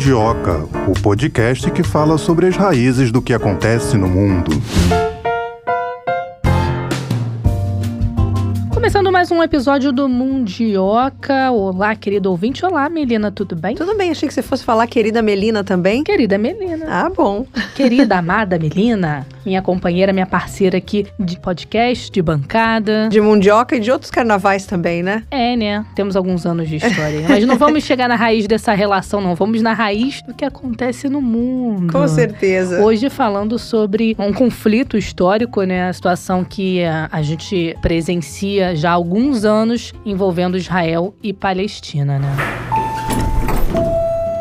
Mundioca, o podcast que fala sobre as raízes do que acontece no mundo. Começando mais um episódio do Mundioca. Olá, querido ouvinte. Olá, Melina, tudo bem? Tudo bem, achei que você fosse falar querida Melina também. Querida Melina. Ah, bom. Querida, amada Melina, minha companheira, minha parceira aqui de podcast, de bancada. De Mundioca e de outros carnavais também, né? É, né? Temos alguns anos de história. Mas não vamos chegar na raiz dessa relação, não. Vamos na raiz do que acontece no mundo. Com certeza. Hoje falando sobre um conflito histórico, né? A situação que a, a gente presencia já há alguns anos envolvendo Israel e Palestina, né?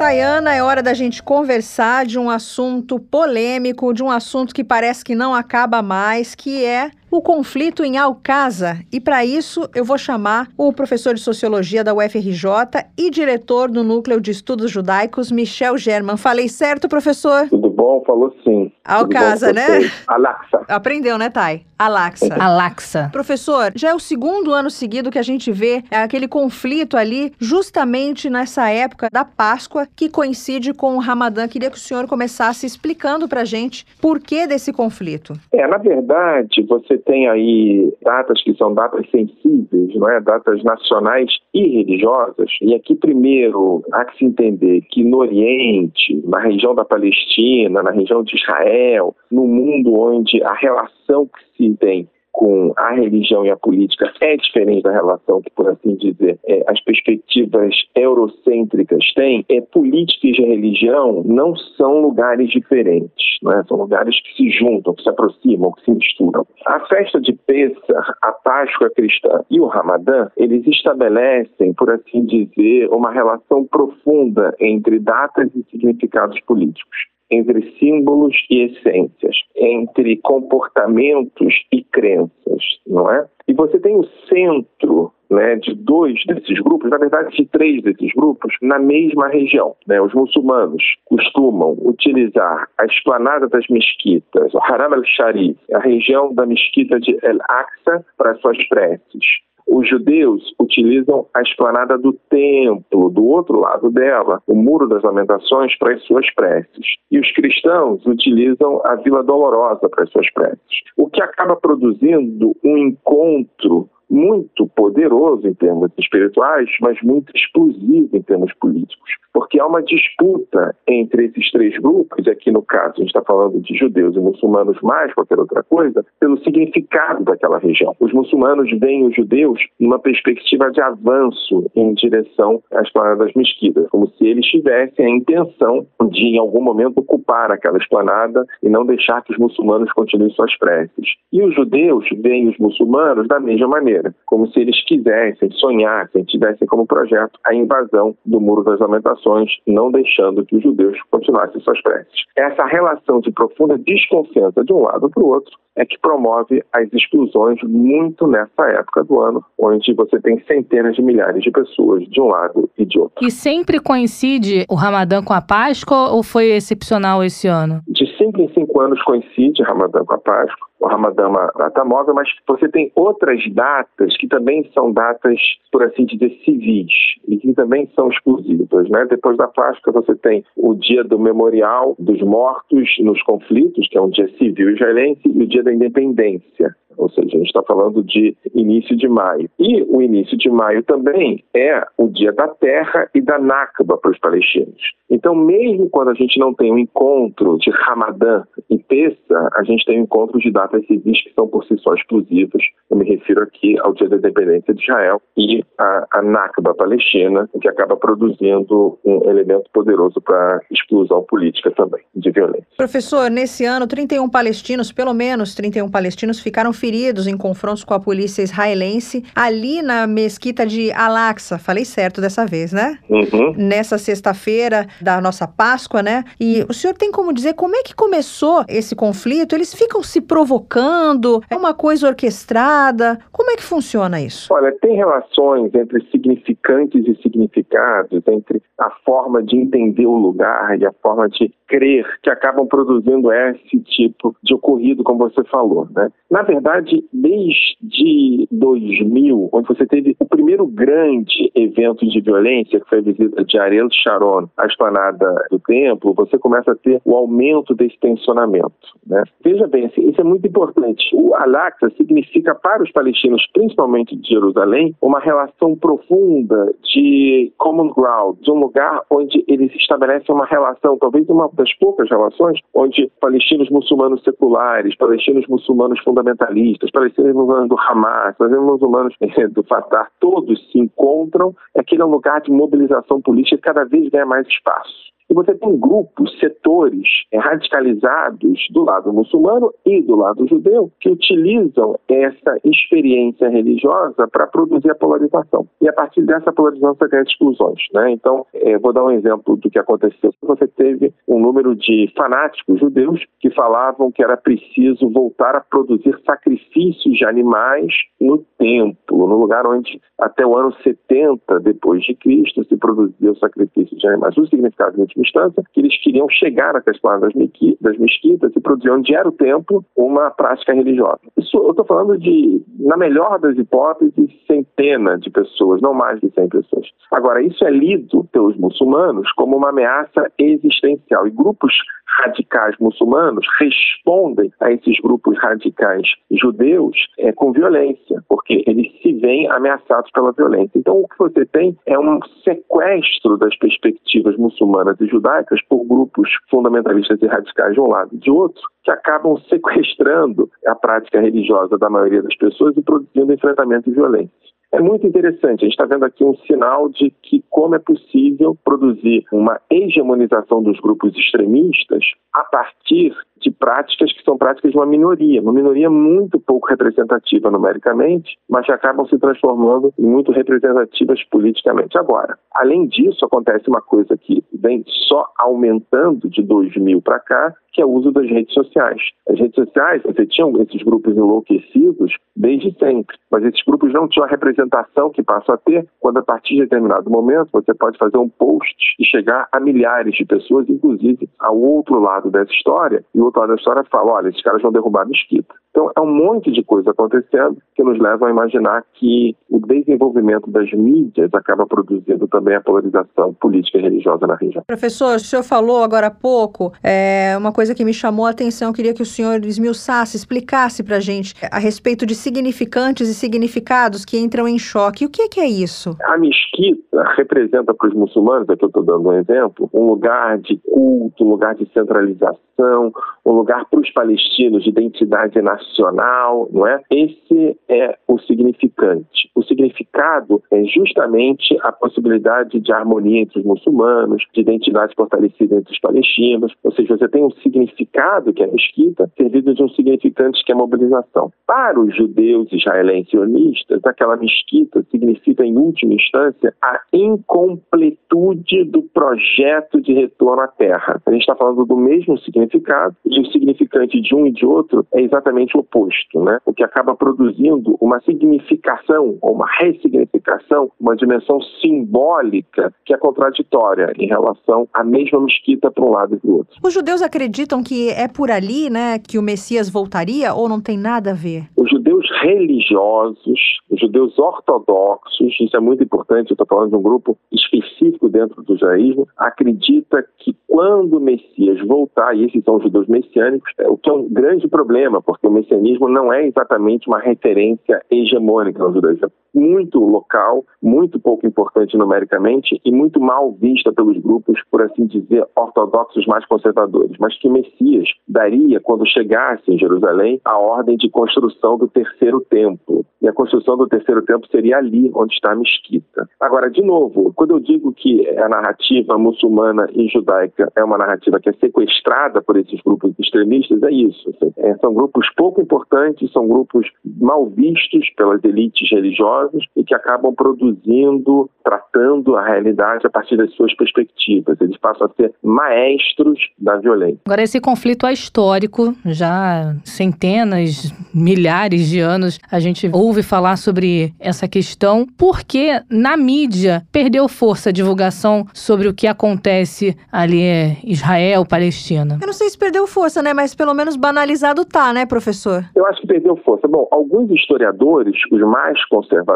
Tayana, é hora da gente conversar de um assunto polêmico, de um assunto que parece que não acaba mais, que é o conflito em Alcasa. E para isso eu vou chamar o professor de sociologia da UFRJ e diretor do Núcleo de Estudos Judaicos, Michel German. Falei certo, professor? Tudo bom? Falou sim. Alcasa, né? Alaxa. Aprendeu, né, Thay? Alaxa. Alaxa. Professor, já é o segundo ano seguido que a gente vê aquele conflito ali, justamente nessa época da Páscoa, que coincide com o Ramadã. Queria que o senhor começasse explicando pra gente por que desse conflito. É, na verdade, você tem aí datas que são datas sensíveis, não é? datas nacionais e religiosas. E aqui, primeiro, há que se entender que no Oriente, na região da Palestina, na região de Israel, no mundo onde a relação que se tem com a religião e a política é diferente da relação que, por assim dizer, é, as perspectivas eurocêntricas têm, é, política e religião não são lugares diferentes, né? são lugares que se juntam, que se aproximam, que se misturam. A festa de Pessah, a Páscoa cristã e o Ramadã, eles estabelecem, por assim dizer, uma relação profunda entre datas e significados políticos entre símbolos e essências, entre comportamentos e crenças, não é? E você tem o centro né, de dois desses grupos, na verdade de três desses grupos, na mesma região. Né? Os muçulmanos costumam utilizar a esplanada das mesquitas, o Haram al-Sharif, a região da mesquita de El-Aqsa, para suas preces. Os judeus utilizam a esplanada do templo, do outro lado dela, o Muro das Lamentações, para as suas preces. E os cristãos utilizam a Vila Dolorosa para as suas preces. O que acaba produzindo um encontro muito poderoso em termos espirituais, mas muito explosivo em termos políticos. Porque há uma disputa entre esses três grupos, aqui no caso a gente está falando de judeus e muçulmanos mais qualquer outra coisa, pelo significado daquela região. Os muçulmanos veem os judeus numa perspectiva de avanço em direção às das mesquitas, como se eles tivessem a intenção de, em algum momento, ocupar aquela esplanada e não deixar que os muçulmanos continuem suas preces. E os judeus veem os muçulmanos da mesma maneira, como se eles quisessem, sonhassem, tivessem como projeto a invasão do Muro das Lamentações, não deixando que os judeus continuassem suas preces. Essa relação de profunda desconfiança de um lado para o outro é que promove as explosões muito nessa época do ano, onde você tem centenas de milhares de pessoas de um lado e de outro. E sempre coincide o Ramadã com a Páscoa ou foi excepcional esse ano? De cinco em cinco anos coincide Ramadã com a Páscoa o Ramadã é uma data móvel, mas você tem outras datas que também são datas, por assim dizer, civis e que também são exclusivas. Né? Depois da Páscoa, você tem o dia do Memorial dos Mortos nos Conflitos, que é um dia civil israelense, e o dia da Independência, ou seja, a gente está falando de início de maio. E o início de maio também é o dia da terra e da Nakba para os palestinos. Então, mesmo quando a gente não tem um encontro de Ramadã e Pessa, a gente tem um encontro de datas civis que são por si só exclusivas. Eu me refiro aqui ao dia da independência de Israel e a, a Nakba palestina, que acaba produzindo um elemento poderoso para explosão política também, de violência. Professor, nesse ano, 31 palestinos, pelo menos 31 palestinos, ficaram feridos feridos em confrontos com a polícia israelense ali na mesquita de Al-Aqsa. Falei certo dessa vez, né? Uhum. Nessa sexta-feira da nossa Páscoa, né? E o senhor tem como dizer como é que começou esse conflito, eles ficam se provocando? É uma coisa orquestrada? Como é que funciona isso? Olha, tem relações entre significantes e significados, entre a forma de entender o lugar e a forma de crer que acabam produzindo esse tipo de ocorrido, como você falou. Né? Na verdade, desde 2000, onde você teve o primeiro grande evento de violência, que foi a visita de Ariel Sharon à esplanada do templo, você começa a ter o aumento desse tensionamento. Né? Veja bem, assim, isso é muito importante. O Al-Aqsa significa para os palestinos, principalmente de Jerusalém, uma relação profunda de common ground, de um lugar onde eles estabelecem uma relação, talvez uma das poucas relações, onde palestinos muçulmanos seculares, palestinos muçulmanos fundamentalistas, palestinos muçulmanos do Hamas, palestinos muçulmanos do Fatah, todos se encontram. Aquele é um lugar de mobilização política que cada vez ganha mais espaço. E você tem grupos, setores é, radicalizados do lado muçulmano e do lado judeu que utilizam essa experiência religiosa para produzir a polarização. E a partir dessa polarização você ganha exclusões. Né? Então, é, vou dar um exemplo do que aconteceu. Você teve um número de fanáticos judeus que falavam que era preciso voltar a produzir sacrifícios de animais no templo, no lugar onde até o ano 70 depois de Cristo se produzia o sacrifício de animais. O significado instância, que eles queriam chegar até as das, das mesquitas e produzir onde era o templo uma prática religiosa. Isso eu estou falando de, na melhor das hipóteses, centenas de pessoas, não mais de 100 pessoas. Agora, isso é lido pelos muçulmanos como uma ameaça existencial e grupos radicais muçulmanos respondem a esses grupos radicais judeus é, com violência, porque eles se veem ameaçados pela violência. Então, o que você tem é um sequestro das perspectivas muçulmanas e judaicas por grupos fundamentalistas e radicais de um lado e de outro, que acabam sequestrando a prática religiosa da maioria das pessoas e produzindo enfrentamento e violência. É muito interessante, a gente está vendo aqui um sinal de que como é possível produzir uma hegemonização dos grupos extremistas a partir de práticas que são práticas de uma minoria, uma minoria muito pouco representativa numericamente, mas que acabam se transformando em muito representativas politicamente. Agora, além disso, acontece uma coisa que vem só aumentando de 2000 para cá, que é o uso das redes sociais. As redes sociais, você tinha esses grupos enlouquecidos desde sempre, mas esses grupos não tinham a representação que passam a ter quando, a partir de determinado momento, você pode fazer um post e chegar a milhares de pessoas, inclusive ao outro lado dessa história, e o outro lado da história fala: olha, esses caras vão derrubar a mesquita. Então, é um monte de coisa acontecendo que nos leva a imaginar que o desenvolvimento das mídias acaba produzindo também a polarização política e religiosa na região. Professor, o senhor falou agora há pouco é, uma coisa que me chamou a atenção, eu queria que o senhor esmiuçasse, explicasse para a gente a respeito de significantes e significados que entram em choque. O que, que é isso? A mesquita representa para os muçulmanos, aqui eu estou dando um exemplo, um lugar de culto, um lugar de centralização, um lugar para os palestinos de identidade nacional, não é? Esse é o significante. O significado é justamente a possibilidade de harmonia entre os muçulmanos, de identidade fortalecida entre os palestinos, ou seja, você tem um significado que é a mesquita, servido de um significante que é a mobilização. Para os judeus israelenses sionistas, aquela mesquita significa, em última instância, a incompletude do projeto de retorno à terra. A gente está falando do mesmo significado e o significante de um e de outro é exatamente o oposto, né? O que acaba produzindo uma significação ou uma ressignificação, uma dimensão simbólica que é contraditória em relação à mesma mesquita para um lado e para o outro. Os judeus acreditam que é por ali, né, que o Messias voltaria ou não tem nada a ver? Os judeus religiosos, os judeus ortodoxos, isso é muito importante, eu estou falando de um grupo específico dentro do judaísmo, acredita que quando o Messias voltar, e esses são os judeus messiânicos, é, o que é um grande problema, porque o messianismo não é exatamente uma referência hegemônica judaísmo, é muito local, muito pouco importante numericamente e muito mal vista pelos grupos, por assim dizer, ortodoxos mais conservadores, mas que Messias daria, quando chegasse em Jerusalém, a ordem de construção do terceiro templo. E a construção do terceiro templo seria ali onde está a mesquita. Agora, de novo, quando eu digo que a narrativa muçulmana e judaica é uma narrativa que é sequestrada por esses grupos extremistas, é isso. Assim, é, são grupos pouco importantes, são grupos mal vistos pelas elites religiosas religiosos e que acabam produzindo, tratando a realidade a partir das suas perspectivas. Eles passam a ser maestros da violência. Agora, esse conflito é histórico, já centenas, milhares de anos, a gente ouve falar sobre essa questão, porque na mídia perdeu força a divulgação sobre o que acontece ali em Israel, Palestina. Eu não sei se perdeu força, né? Mas pelo menos banalizado tá, né, professor? Eu acho que perdeu força. Bom, alguns historiadores, os mais conservadores,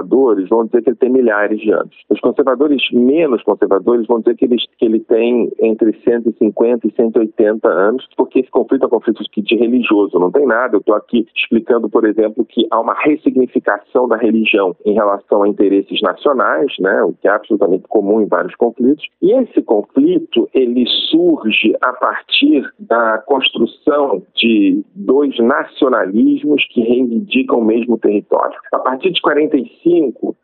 vão dizer que ele tem milhares de anos. Os conservadores menos conservadores vão dizer que ele, que ele tem entre 150 e 180 anos, porque esse conflito é um conflito de religioso, não tem nada. Eu estou aqui explicando, por exemplo, que há uma ressignificação da religião em relação a interesses nacionais, né, o que é absolutamente comum em vários conflitos. E esse conflito, ele surge a partir da construção de dois nacionalismos que reivindicam o mesmo território. A partir de 45,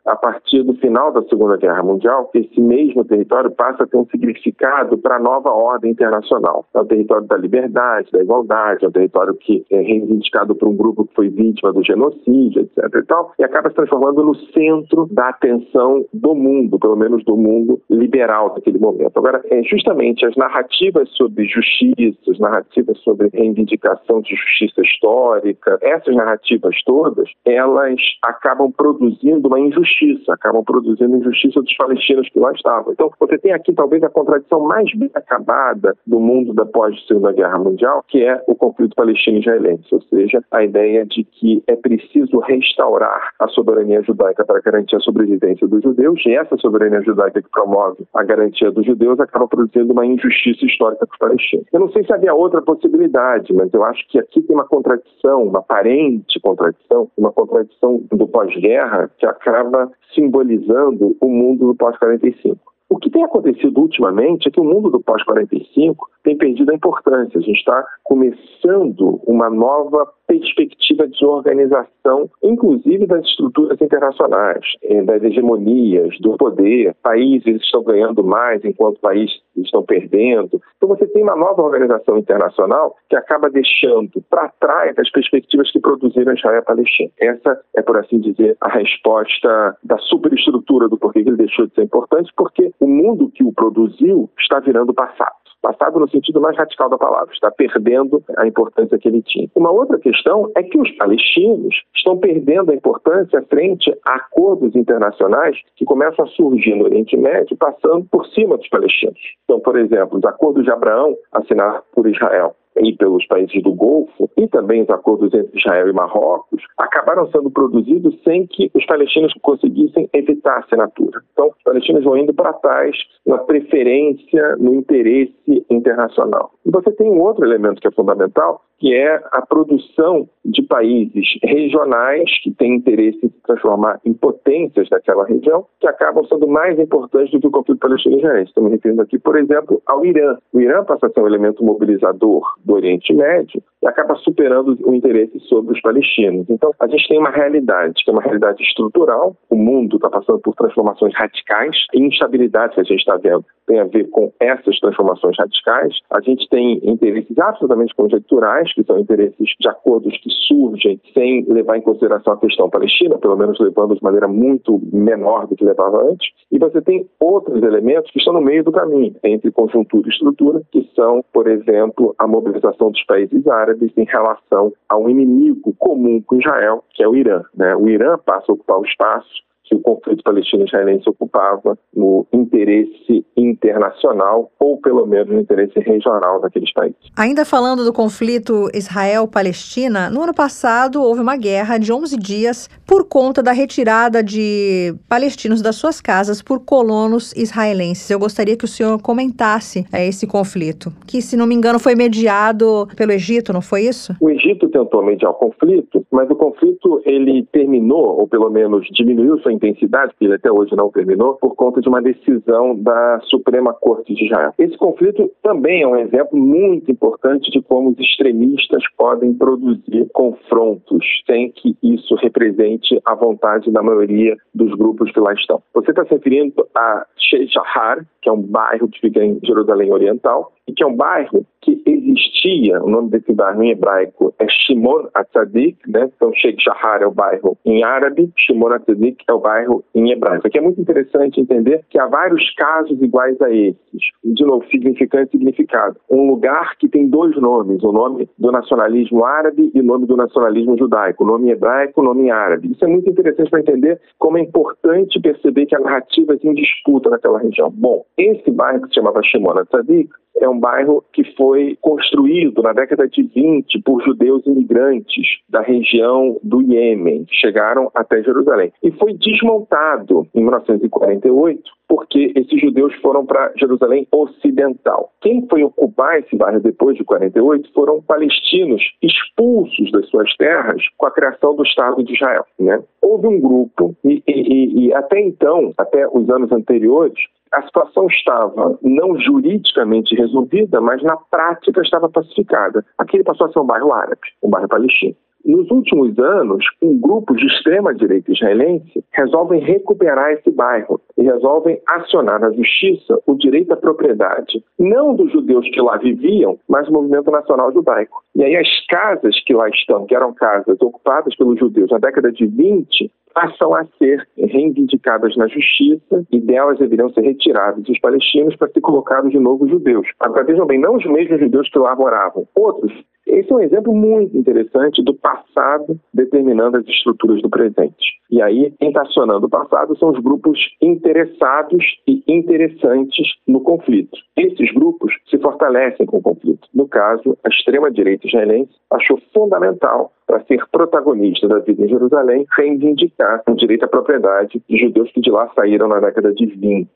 a partir do final da Segunda Guerra Mundial, esse mesmo território passa a ter um significado para a nova ordem internacional. É o território da liberdade, da igualdade, é um território que é reivindicado por um grupo que foi vítima do genocídio, etc. E, tal, e acaba se transformando no centro da atenção do mundo, pelo menos do mundo liberal daquele momento. Agora, é justamente as narrativas sobre justiça, as narrativas sobre reivindicação de justiça histórica, essas narrativas todas, elas acabam produzindo uma injustiça, acabam produzindo injustiça dos palestinos que lá estavam. Então, você tem aqui talvez a contradição mais bem acabada do mundo da pós-Segunda Guerra Mundial, que é o conflito palestino-israelense, ou seja, a ideia de que é preciso restaurar a soberania judaica para garantir a sobrevivência dos judeus, e essa soberania judaica que promove a garantia dos judeus acaba produzindo uma injustiça histórica para os palestinos. Eu não sei se havia outra possibilidade, mas eu acho que aqui tem uma contradição, uma aparente contradição, uma contradição do pós-guerra que acaba simbolizando o mundo do pós-45. O que tem acontecido ultimamente é que o mundo do pós-45 tem perdido a importância. A gente está começando uma nova perspectiva de organização, inclusive das estruturas internacionais, eh, das hegemonias, do poder. Países estão ganhando mais enquanto países estão perdendo. Então você tem uma nova organização internacional que acaba deixando para trás as perspectivas que produziram Israel e a Palestina. Essa é, por assim dizer, a resposta da superestrutura do porquê ele deixou de ser importante, porque o mundo que o produziu está virando passado passado no sentido mais radical da palavra, está perdendo a importância que ele tinha. Uma outra questão é que os palestinos estão perdendo a importância frente a acordos internacionais que começam a surgir no Oriente Médio, passando por cima dos palestinos. Então, por exemplo, os acordos de Abraão assinados por Israel e pelos países do Golfo, e também os acordos entre Israel e Marrocos, acabaram sendo produzidos sem que os palestinos conseguissem evitar a assinatura. Então, os palestinos vão indo para trás na preferência, no interesse internacional. E você tem um outro elemento que é fundamental, que é a produção de países regionais que têm interesse em se transformar em potências daquela região, que acabam sendo mais importantes do que o conflito palestino-israelense. Estou me referindo aqui, por exemplo, ao Irã. O Irã passa a ser um elemento mobilizador do Oriente Médio e acaba superando o interesse sobre os palestinos. Então, a gente tem uma realidade, que é uma realidade estrutural. O mundo está passando por transformações radicais. A instabilidade que a gente está vendo tem a ver com essas transformações radicais. A gente tem interesses absolutamente conjecturais, que são interesses de acordos que surgem sem levar em consideração a questão palestina, pelo menos levando de maneira muito menor do que levava antes. E você tem outros elementos que estão no meio do caminho, entre conjuntura e estrutura, que são, por exemplo, a mobilização dos países árabes em relação a um inimigo comum com Israel, que é o Irã. Né? O Irã passa a ocupar o espaço que o conflito palestino-israelense ocupava no interesse internacional ou pelo menos no interesse regional daqueles países. Ainda falando do conflito Israel-Palestina, no ano passado houve uma guerra de 11 dias por conta da retirada de palestinos das suas casas por colonos israelenses. Eu gostaria que o senhor comentasse é, esse conflito, que se não me engano foi mediado pelo Egito, não foi isso? O Egito tentou mediar o conflito, mas o conflito ele terminou ou pelo menos diminuiu sua intensidade, que ele até hoje não terminou, por conta de uma decisão da Suprema Corte de Israel. Esse conflito também é um exemplo muito importante de como os extremistas podem produzir confrontos sem que isso represente a vontade da maioria dos grupos que lá estão. Você está se referindo a Sheikh Shahar, que é um bairro que fica em Jerusalém Oriental, que é um bairro que existia, o nome desse bairro em hebraico é Shimon Atzadik, né? Então Sheikh Shahar é o bairro em árabe, Shimon Atzadik é o bairro em hebraico. Aqui é muito interessante entender que há vários casos iguais a esses. De novo, significante e significado. Um lugar que tem dois nomes, o nome do nacionalismo árabe e o nome do nacionalismo judaico, o nome hebraico, o nome árabe. Isso é muito interessante para entender como é importante perceber que a narrativa tem disputa naquela região. Bom, esse bairro que se chamava Shimon Atzadik é um bairro que foi construído na década de 20 por judeus imigrantes da região do Iêmen, que chegaram até Jerusalém. E foi desmontado em 1948 porque judeus foram para Jerusalém Ocidental. Quem foi ocupar esse bairro depois de 48 foram palestinos expulsos das suas terras com a criação do Estado de Israel. Né? Houve um grupo, e, e, e até então, até os anos anteriores, a situação estava não juridicamente resolvida, mas na prática estava pacificada. Aquele passou a ser um bairro árabe, um bairro palestino. Nos últimos anos, um grupo de extrema-direita israelense resolvem recuperar esse bairro e resolvem acionar na justiça o direito à propriedade, não dos judeus que lá viviam, mas do movimento nacional judaico. E aí as casas que lá estão, que eram casas ocupadas pelos judeus na década de 20, passam a ser reivindicadas na justiça e delas deveriam ser retirados os palestinos para ser colocados de novo judeus. Agora vejam bem, não os mesmos judeus que lá moravam, outros. Esse é um exemplo muito interessante do passado determinando as estruturas do presente. E aí, quem está acionando o passado são os grupos interessados e interessantes no conflito. Esses grupos se fortalecem com o conflito. No caso, a extrema-direita israelense achou fundamental para ser protagonista da vida em Jerusalém, reivindicar o direito à propriedade de judeus que de lá saíram na década de 20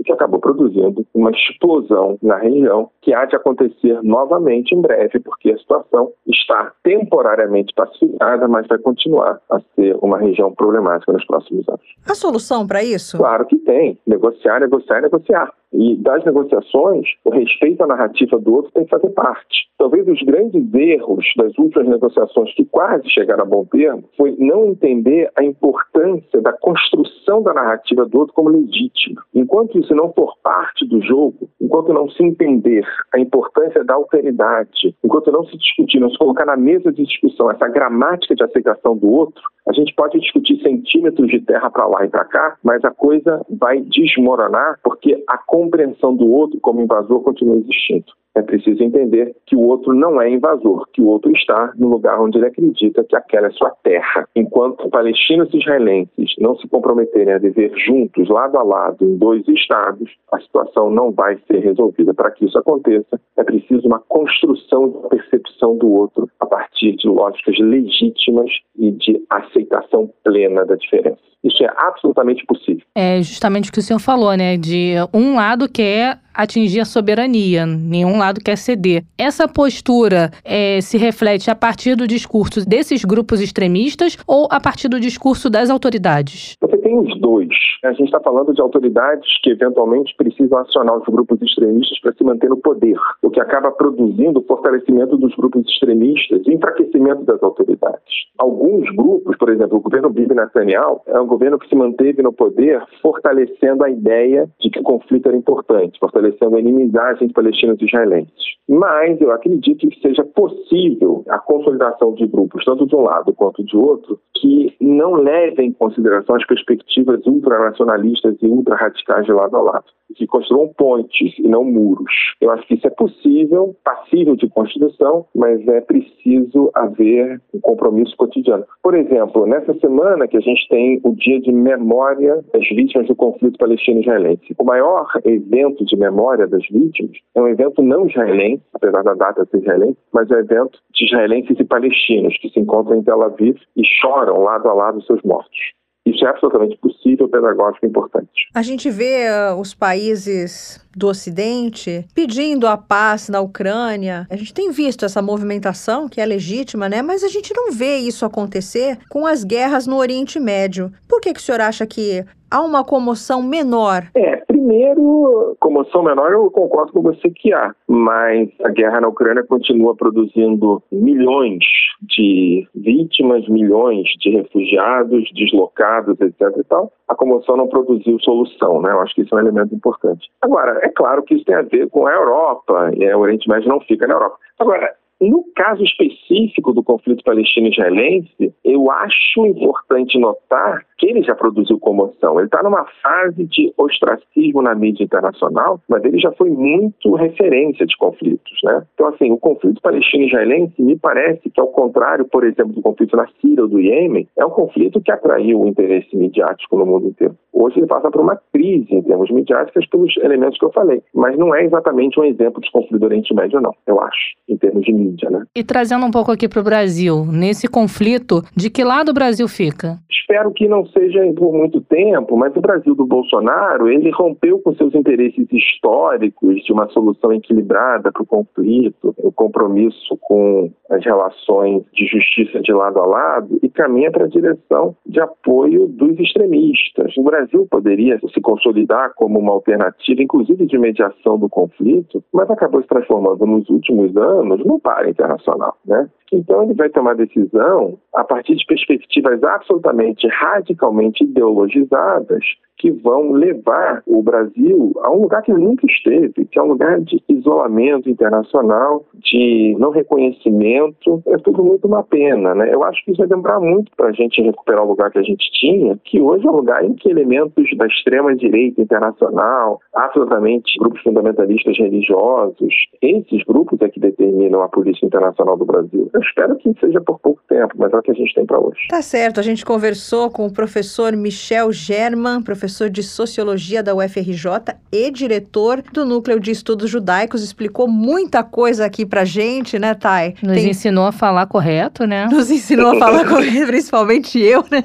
o que acabou produzindo uma explosão na região que há de acontecer novamente em breve, porque a situação está temporariamente pacificada, mas vai continuar a ser uma região problemática nos próximos anos. A solução para isso? Claro que tem. Negociar, negociar, negociar. E das negociações, o respeito à narrativa do outro tem que fazer parte. Talvez os grandes erros das últimas negociações que quase chegaram a bom termo foi não entender a importância da construção da narrativa do outro como legítima. Enquanto isso não for parte do jogo, enquanto não se entender a importância da alteridade, enquanto não se discutir, não se colocar na mesa de discussão essa gramática de aceitação do outro, a gente pode discutir centímetros de terra para lá e para cá, mas a coisa vai desmoronar porque a compreensão do outro como invasor continua existindo. É preciso entender que o outro não é invasor, que o outro está no lugar onde ele acredita que aquela é sua terra. Enquanto palestinos e israelenses não se comprometerem a viver juntos, lado a lado, em dois estados, a situação não vai ser resolvida. Para que isso aconteça, é preciso uma construção da percepção do outro a partir de lógicas legítimas e de aceitação plena da diferença. Isso é absolutamente possível. É justamente o que o senhor falou, né? De um lado quer atingir a soberania, nenhum lado quer ceder. Essa postura é, se reflete a partir do discurso desses grupos extremistas ou a partir do discurso das autoridades? Você tem os dois. A gente está falando de autoridades que eventualmente precisam acionar os grupos extremistas para se manter no poder, o que acaba produzindo o fortalecimento dos grupos extremistas e enfraquecimento das autoridades. Alguns grupos, por exemplo, o governo Bibi Netanyahu, é um governo que se manteve no poder fortalecendo a ideia de que o conflito era importante, fortalecendo a inimizade entre palestinos e israelenses. Mas eu acredito que seja possível a consolidação de grupos, tanto de um lado quanto de outro, que não levem em consideração as perspectivas ultranacionalistas e ultrarradicais de lado a lado, que construam pontes e não muros. Eu acho que isso é possível, passível de construção, mas é preciso haver um compromisso cotidiano. Por exemplo, nessa semana que a gente tem o Dia de Memória das Vítimas do Conflito Palestino-Israelense, o maior evento de memória das vítimas é um evento não israelense, apesar da data ser israelense, mas é um evento de israelenses e palestinos que se encontram em Tel Aviv e choram lado a lado seus mortos. Isso é absolutamente possível, pedagógico e importante. A gente vê uh, os países do Ocidente pedindo a paz na Ucrânia. A gente tem visto essa movimentação, que é legítima, né? Mas a gente não vê isso acontecer com as guerras no Oriente Médio. Por que, que o senhor acha que há uma comoção menor? É, primeiro, comoção menor, eu concordo com você que há, mas a guerra na Ucrânia continua produzindo milhões de vítimas, milhões de refugiados, deslocados, etc. e tal. A comoção não produziu solução, né? Eu acho que isso é um elemento importante. Agora, é claro que isso tem a ver com a Europa, e o Oriente Médio não fica na Europa. Agora, no caso específico do conflito palestino-israelense, eu acho importante notar que ele já produziu comoção. Ele está numa fase de ostracismo na mídia internacional, mas ele já foi muito referência de conflitos, né? Então, assim, o conflito palestino-israelense me parece que, ao contrário, por exemplo, do conflito na Síria ou do Iêmen, é um conflito que atraiu o interesse midiático no mundo inteiro. Hoje ele passa por uma crise em termos midiáticos pelos elementos que eu falei, mas não é exatamente um exemplo de conflito do Oriente Médio, não, eu acho, em termos de mídia, né? E trazendo um pouco aqui para o Brasil, nesse conflito, de que lado o Brasil fica? Espero que não seja por muito tempo, mas o Brasil do Bolsonaro, ele rompeu com seus interesses históricos de uma solução equilibrada para o conflito, o compromisso com as relações de justiça de lado a lado e caminha para a direção de apoio dos extremistas. O Brasil poderia se consolidar como uma alternativa, inclusive de mediação do conflito, mas acabou se transformando nos últimos anos num par internacional, né? Então ele vai tomar decisão a partir de perspectivas absolutamente radicalmente ideologizadas que vão levar o Brasil a um lugar que nunca esteve, que é um lugar de isolamento internacional, de não reconhecimento. É tudo muito uma pena, né? Eu acho que isso vai demorar muito para a gente recuperar o lugar que a gente tinha, que hoje é um lugar em que elementos da extrema-direita internacional, absolutamente grupos fundamentalistas religiosos, esses grupos é que determinam a política internacional do Brasil. Eu espero que seja por pouco tempo, mas é o que a gente tem para hoje. Tá certo, a gente conversou com o professor Michel German, professor professor de Sociologia da UFRJ e diretor do Núcleo de Estudos Judaicos. Explicou muita coisa aqui pra gente, né, Thay? Nos Tem... ensinou a falar correto, né? Nos ensinou a falar correto, principalmente eu, né?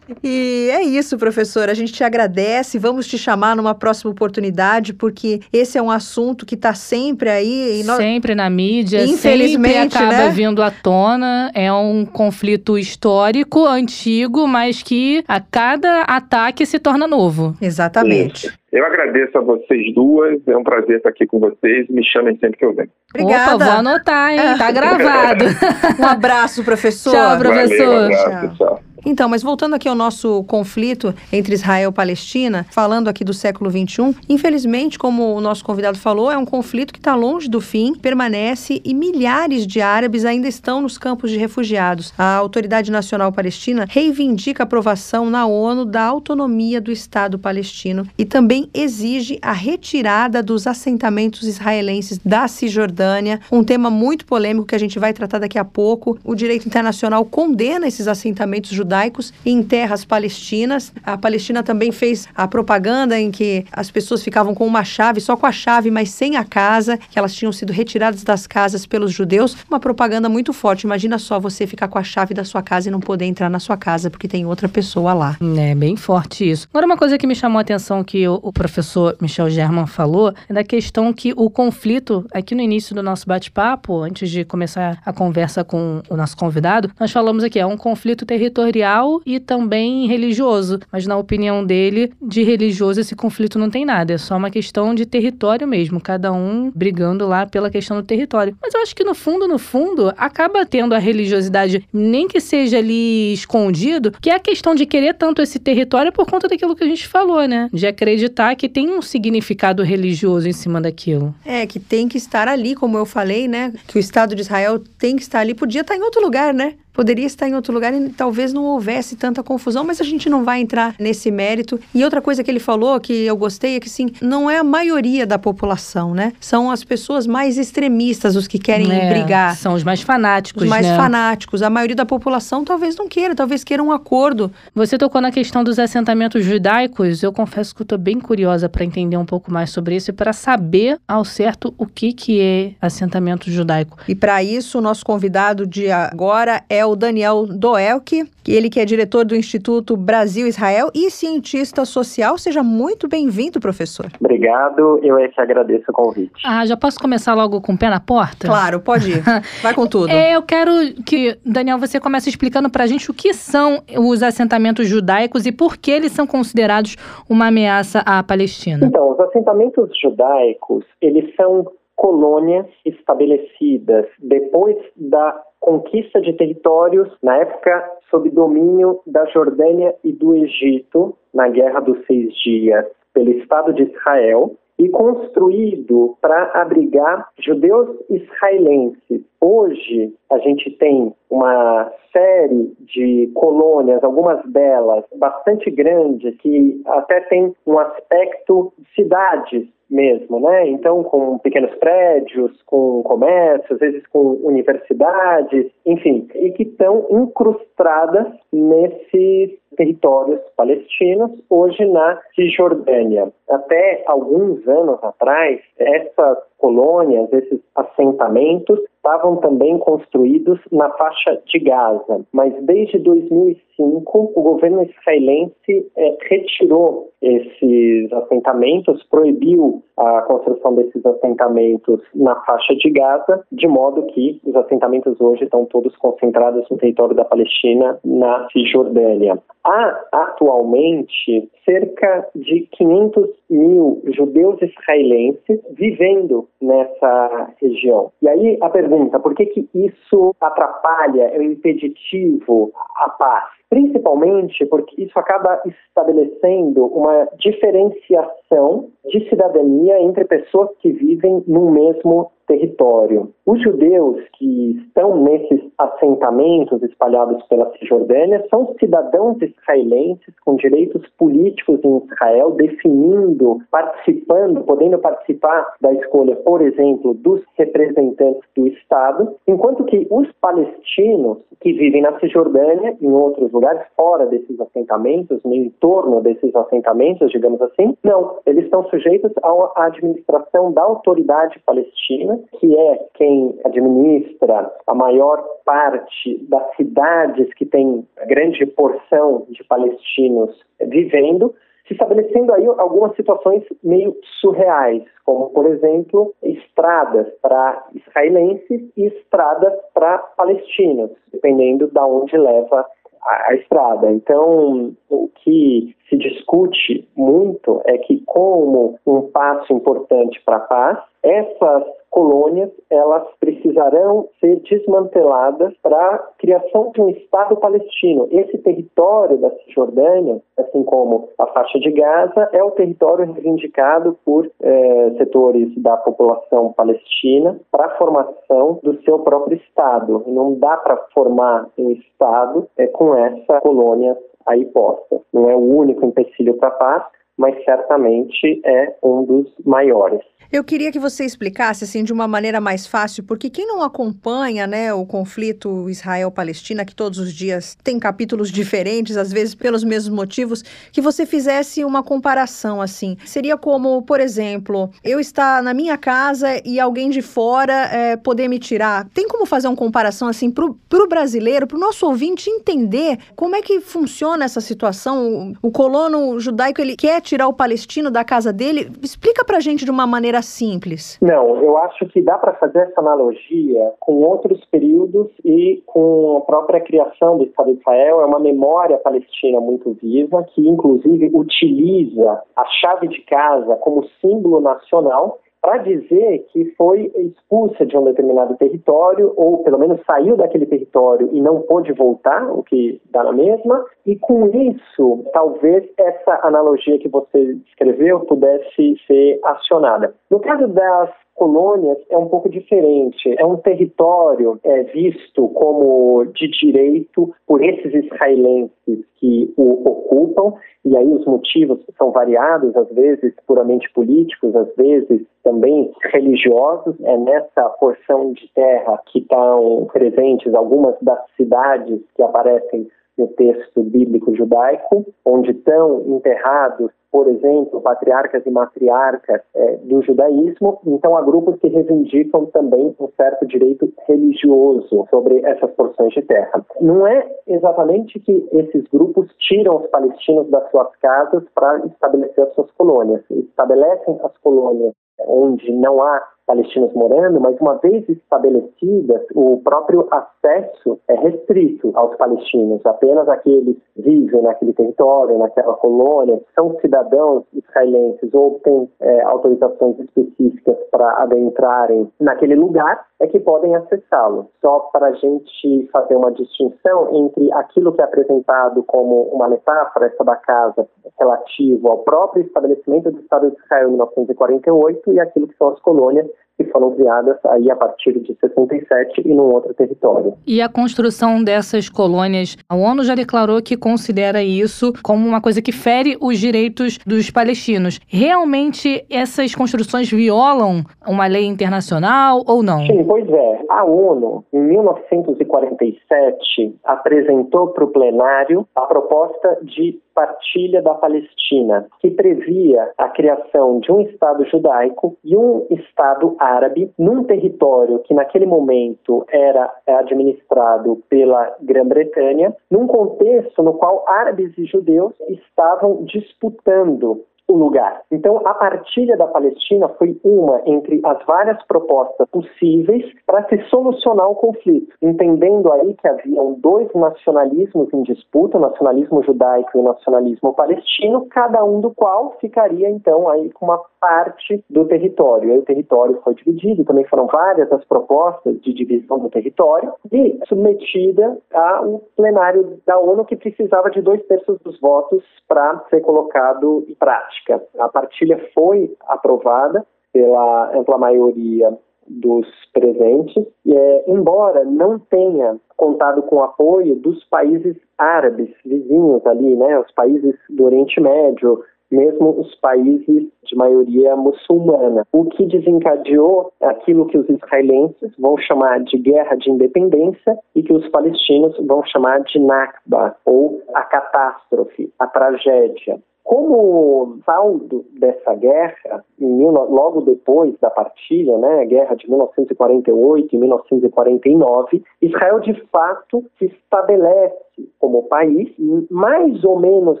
E é isso, professor. A gente te agradece. Vamos te chamar numa próxima oportunidade, porque esse é um assunto que está sempre aí. Sempre na mídia, Infelizmente, acaba né? vindo à tona. É um conflito histórico, antigo, mas que a cada ataque se torna novo novo. Exatamente. Isso. Eu agradeço a vocês duas, é um prazer estar aqui com vocês. Me chamem sempre que eu venho. Obrigada. Opa, vou anotar, hein? Tá gravado. um abraço, professor. Tchau, professor. Valeu, um abraço, tchau. tchau. Então, mas voltando aqui ao nosso conflito entre Israel e Palestina, falando aqui do século XXI, infelizmente, como o nosso convidado falou, é um conflito que está longe do fim, permanece e milhares de árabes ainda estão nos campos de refugiados. A Autoridade Nacional Palestina reivindica a aprovação na ONU da autonomia do Estado palestino e também exige a retirada dos assentamentos israelenses da Cisjordânia, um tema muito polêmico que a gente vai tratar daqui a pouco. O direito internacional condena esses assentamentos judaicos judaicos em terras palestinas. A Palestina também fez a propaganda em que as pessoas ficavam com uma chave, só com a chave, mas sem a casa, que elas tinham sido retiradas das casas pelos judeus. Uma propaganda muito forte. Imagina só você ficar com a chave da sua casa e não poder entrar na sua casa porque tem outra pessoa lá. É bem forte isso. Agora, uma coisa que me chamou a atenção que o, professor Michel German falou é da questão que o conflito, aqui no início do nosso bate-papo, antes de começar a conversa com o nosso convidado, nós falamos aqui, é um conflito territorial e também religioso. Mas na opinião dele, de religioso esse conflito não tem nada, é só uma questão de território mesmo, cada um brigando lá pela questão do território. Mas eu acho que no fundo, no fundo, acaba tendo a religiosidade, nem que seja ali escondido, que é a questão de querer tanto esse território por conta daquilo que a gente falou, né? De acreditar que tem um significado religioso em cima daquilo. É, que tem que estar ali, como eu falei, né? Que o Estado de Israel tem que estar ali, podia estar em outro lugar, né? Poderia estar em outro lugar e talvez não houvesse tanta confusão, mas a gente não vai entrar nesse mérito. E outra coisa que ele falou que eu gostei é que sim, não é a maioria da população, né? São as pessoas mais extremistas os que querem é, brigar. São os mais fanáticos, Os mais né? fanáticos. A maioria da população talvez não queira, talvez queira um acordo. Você tocou na questão dos assentamentos judaicos. Eu confesso que eu tô bem curiosa para entender um pouco mais sobre isso e para saber ao certo o que que é assentamento judaico. E para isso, o nosso convidado de agora é o Daniel Doelke, ele que é diretor do Instituto Brasil-Israel e cientista social. Seja muito bem-vindo, professor. Obrigado, eu é que agradeço o convite. Ah, já posso começar logo com o pé na porta? Claro, pode ir. Vai com tudo. é, eu quero que, Daniel, você comece explicando pra gente o que são os assentamentos judaicos e por que eles são considerados uma ameaça à Palestina. Então, os assentamentos judaicos, eles são colônias estabelecidas depois da conquista de territórios, na época sob domínio da Jordânia e do Egito, na Guerra dos Seis Dias, pelo Estado de Israel. e construído para abrigar judeus israelenses. Hoje, a gente tem uma série de colônias, algumas delas bastante grandes, que até tem um aspecto de cidades mesmo, né? Então, com pequenos prédios, com comércio, às vezes com universidades, enfim, e que estão incrustadas nesses territórios palestinos, hoje na Cisjordânia. Até alguns anos atrás, essas colônias, esses assentamentos, estavam também construídos na faixa de Gaza, mas desde 2005 o governo israelense é, retirou esses assentamentos, proibiu a construção desses assentamentos na faixa de Gaza, de modo que os assentamentos hoje estão todos concentrados no território da Palestina, na Cisjordânia. Há atualmente cerca de 500 mil judeus israelenses vivendo nessa região. E aí a pergunta, por que, que isso atrapalha, é impeditivo à paz? Principalmente porque isso acaba estabelecendo uma diferenciação de cidadania entre pessoas que vivem no mesmo território. Os judeus que estão nesses assentamentos espalhados pela Cisjordânia são cidadãos israelenses com direitos políticos em Israel, definindo, participando, podendo participar da escolha, por exemplo, dos representantes do Estado, enquanto que os palestinos que vivem na Cisjordânia, em outros lugares, fora desses assentamentos, no entorno desses assentamentos, digamos assim, não, eles estão sujeitos à administração da autoridade palestina, que é quem administra a maior parte das cidades que tem grande porção de palestinos vivendo, se estabelecendo aí algumas situações meio surreais, como, por exemplo, estradas para israelenses e estradas para palestinos, dependendo de onde leva a, a estrada. Então, o que se discute muito é que, como um passo importante para a paz, essas colônias elas precisarão ser desmanteladas para a criação de um Estado palestino. Esse território da Cisjordânia, assim como a faixa de Gaza, é o território reivindicado por eh, setores da população palestina para a formação do seu próprio Estado. Não dá para formar um Estado eh, com essa colônia aí posta. Não é o único empecilho para a paz, mas certamente é um dos maiores. Eu queria que você explicasse assim de uma maneira mais fácil, porque quem não acompanha, né, o conflito Israel-Palestina, que todos os dias tem capítulos diferentes, às vezes pelos mesmos motivos, que você fizesse uma comparação assim. Seria como, por exemplo, eu estar na minha casa e alguém de fora é, poder me tirar. Tem como fazer uma comparação assim para o brasileiro, para o nosso ouvinte entender como é que funciona essa situação? O, o colono judaico ele quer tirar o palestino da casa dele? Explica para gente de uma maneira simples? Não, eu acho que dá para fazer essa analogia com outros períodos e com a própria criação do Estado de Israel. É uma memória palestina muito viva, que inclusive utiliza a chave de casa como símbolo nacional para dizer que foi expulsa de um determinado território, ou pelo menos saiu daquele território e não pôde voltar, o que dá na mesma, e com isso, talvez essa analogia que você escreveu pudesse ser acionada. No caso das colônias é um pouco diferente. É um território é, visto como de direito por esses israelenses que o ocupam, e aí os motivos são variados, às vezes puramente políticos, às vezes também religiosos. É nessa porção de terra que estão presentes algumas das cidades que aparecem no texto bíblico judaico, onde estão enterrados, por exemplo, patriarcas e matriarcas é, do judaísmo. Então, há grupos que reivindicam também um certo direito religioso sobre essas porções de terra. Não é exatamente que esses grupos tiram os palestinos das suas casas para estabelecer as suas colônias. Estabelecem as colônias onde não há palestinos morando, mas uma vez estabelecidas, o próprio acesso é restrito aos palestinos. Apenas aqueles vivem naquele território, naquela colônia, são cidadãos israelenses ou têm é, autorizações específicas para adentrarem naquele lugar, é que podem acessá-lo. Só para a gente fazer uma distinção entre aquilo que é apresentado como uma metáfora, essa da casa, relativo ao próprio estabelecimento do Estado de Israel em 1948 e aquilo que são as colônias que foram criadas aí a partir de 67 e num outro território. E a construção dessas colônias, a ONU já declarou que considera isso como uma coisa que fere os direitos dos palestinos. Realmente essas construções violam uma lei internacional ou não? Sim, pois é. A ONU, em 1947, apresentou para o plenário a proposta de partilha da Palestina, que previa a criação de um Estado judaico e um Estado árabe num território que naquele momento era administrado pela Grã-Bretanha, num contexto no qual árabes e judeus estavam disputando o lugar. Então, a partilha da Palestina foi uma entre as várias propostas possíveis para se solucionar o conflito, entendendo aí que haviam dois nacionalismos em disputa, o nacionalismo judaico e o nacionalismo palestino, cada um do qual ficaria então aí com uma parte do território. Aí o território foi dividido, também foram várias as propostas de divisão do território e submetida ao plenário da ONU que precisava de dois terços dos votos para ser colocado em prática prática. A partilha foi aprovada pela ampla maioria dos presentes, e, é, embora não tenha contado com o apoio dos países árabes vizinhos ali, né, os países do Oriente Médio, mesmo os países de maioria muçulmana, o que desencadeou aquilo que os israelenses vão chamar de guerra de independência e que os palestinos vão chamar de Nakba, ou a catástrofe, a tragédia. Como saldo dessa guerra, logo depois da partilha, né, a guerra de 1948 e 1949, Israel de fato se estabelece como país, mais ou menos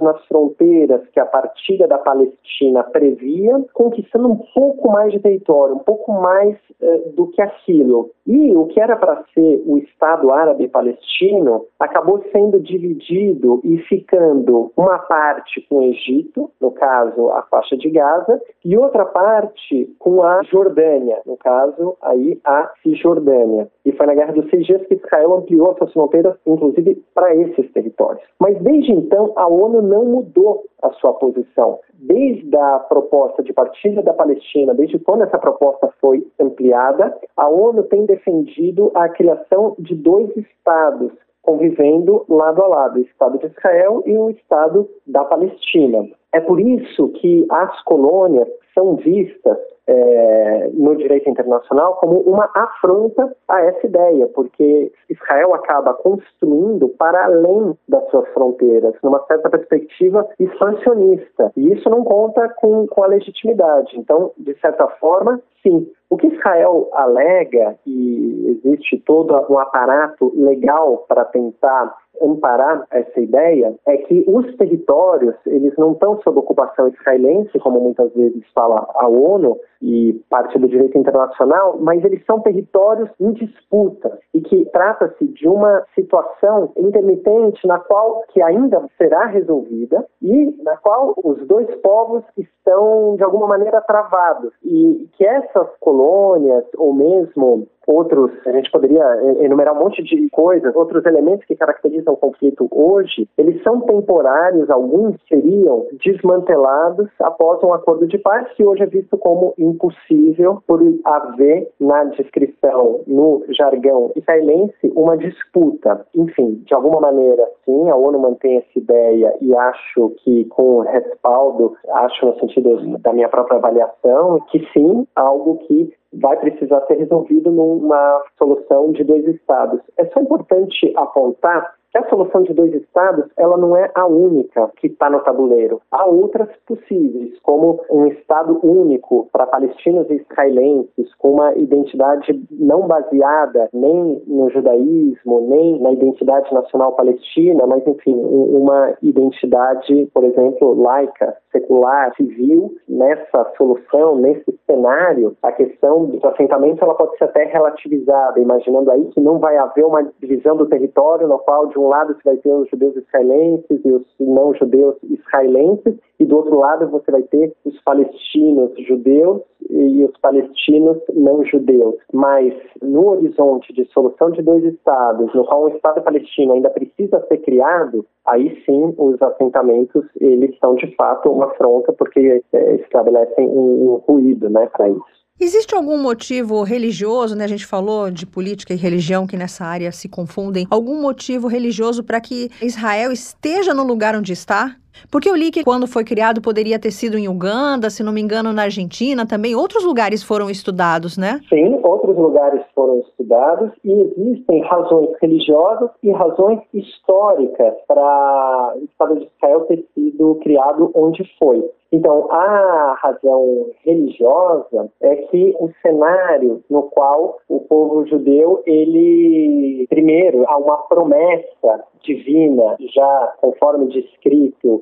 nas fronteiras que a partilha da Palestina previa, conquistando um pouco mais de território, um pouco mais eh, do que aquilo. E o que era para ser o Estado árabe palestino acabou sendo dividido e ficando uma parte com o Egito, no caso a faixa de Gaza, e outra parte com a Jordânia, no caso aí a Cisjordânia. E foi na Guerra dos Seis Dias que Israel ampliou suas fronteiras, inclusive para esses territórios. Mas desde então, a ONU não mudou a sua posição. Desde a proposta de partilha da Palestina, desde quando essa proposta foi ampliada, a ONU tem defendido a criação de dois estados convivendo lado a lado, o Estado de Israel e o Estado da Palestina. É por isso que as colônias são vistas é, no direito internacional como uma afronta a essa ideia, porque Israel acaba construindo para além das suas fronteiras, numa certa perspectiva expansionista. E isso não conta com, com a legitimidade. Então, de certa forma, sim. O que Israel alega, e existe todo um aparato legal para tentar amparar essa ideia é que os territórios eles não estão sob ocupação israelense, como muitas vezes fala a ONU e parte do direito internacional, mas eles são territórios em disputa e que trata-se de uma situação intermitente na qual que ainda será resolvida e na qual os dois povos estão de alguma maneira travados e que essas colônias ou mesmo outros, a gente poderia enumerar um monte de coisas, outros elementos que caracterizam o conflito hoje, eles são temporários, alguns seriam desmantelados após um acordo de paz que hoje é visto como impossível por haver na descrição, no jargão israelense, uma disputa. Enfim, de alguma maneira, sim, a ONU mantém essa ideia e acho que com respaldo, acho no sentido da minha própria avaliação, que sim, algo que vai precisar ser resolvido numa solução de dois estados. É só importante apontar a solução de dois estados ela não é a única que está no tabuleiro. Há outras possíveis, como um estado único para palestinos e israelenses, com uma identidade não baseada nem no judaísmo, nem na identidade nacional palestina, mas enfim, uma identidade, por exemplo, laica, secular, civil. Nessa solução, nesse cenário, a questão dos assentamentos ela pode ser até relativizada, imaginando aí que não vai haver uma divisão do território no qual de um lado você vai ter os judeus israelenses e os não judeus israelenses e do outro lado você vai ter os palestinos judeus e os palestinos não judeus. Mas no horizonte de solução de dois estados, no qual um estado palestino ainda precisa ser criado, aí sim os assentamentos eles são de fato uma afronta porque é, estabelecem um, um ruído, né, para isso. Existe algum motivo religioso, né? A gente falou de política e religião que nessa área se confundem. Algum motivo religioso para que Israel esteja no lugar onde está? Porque eu li que quando foi criado poderia ter sido em Uganda, se não me engano, na Argentina também. Outros lugares foram estudados, né? Sim, outros lugares foram estudados e existem razões religiosas e razões históricas para o Estado de Israel ter sido criado onde foi. Então, a razão religiosa é que o cenário no qual o povo judeu, ele, primeiro, há uma promessa divina, já conforme descrito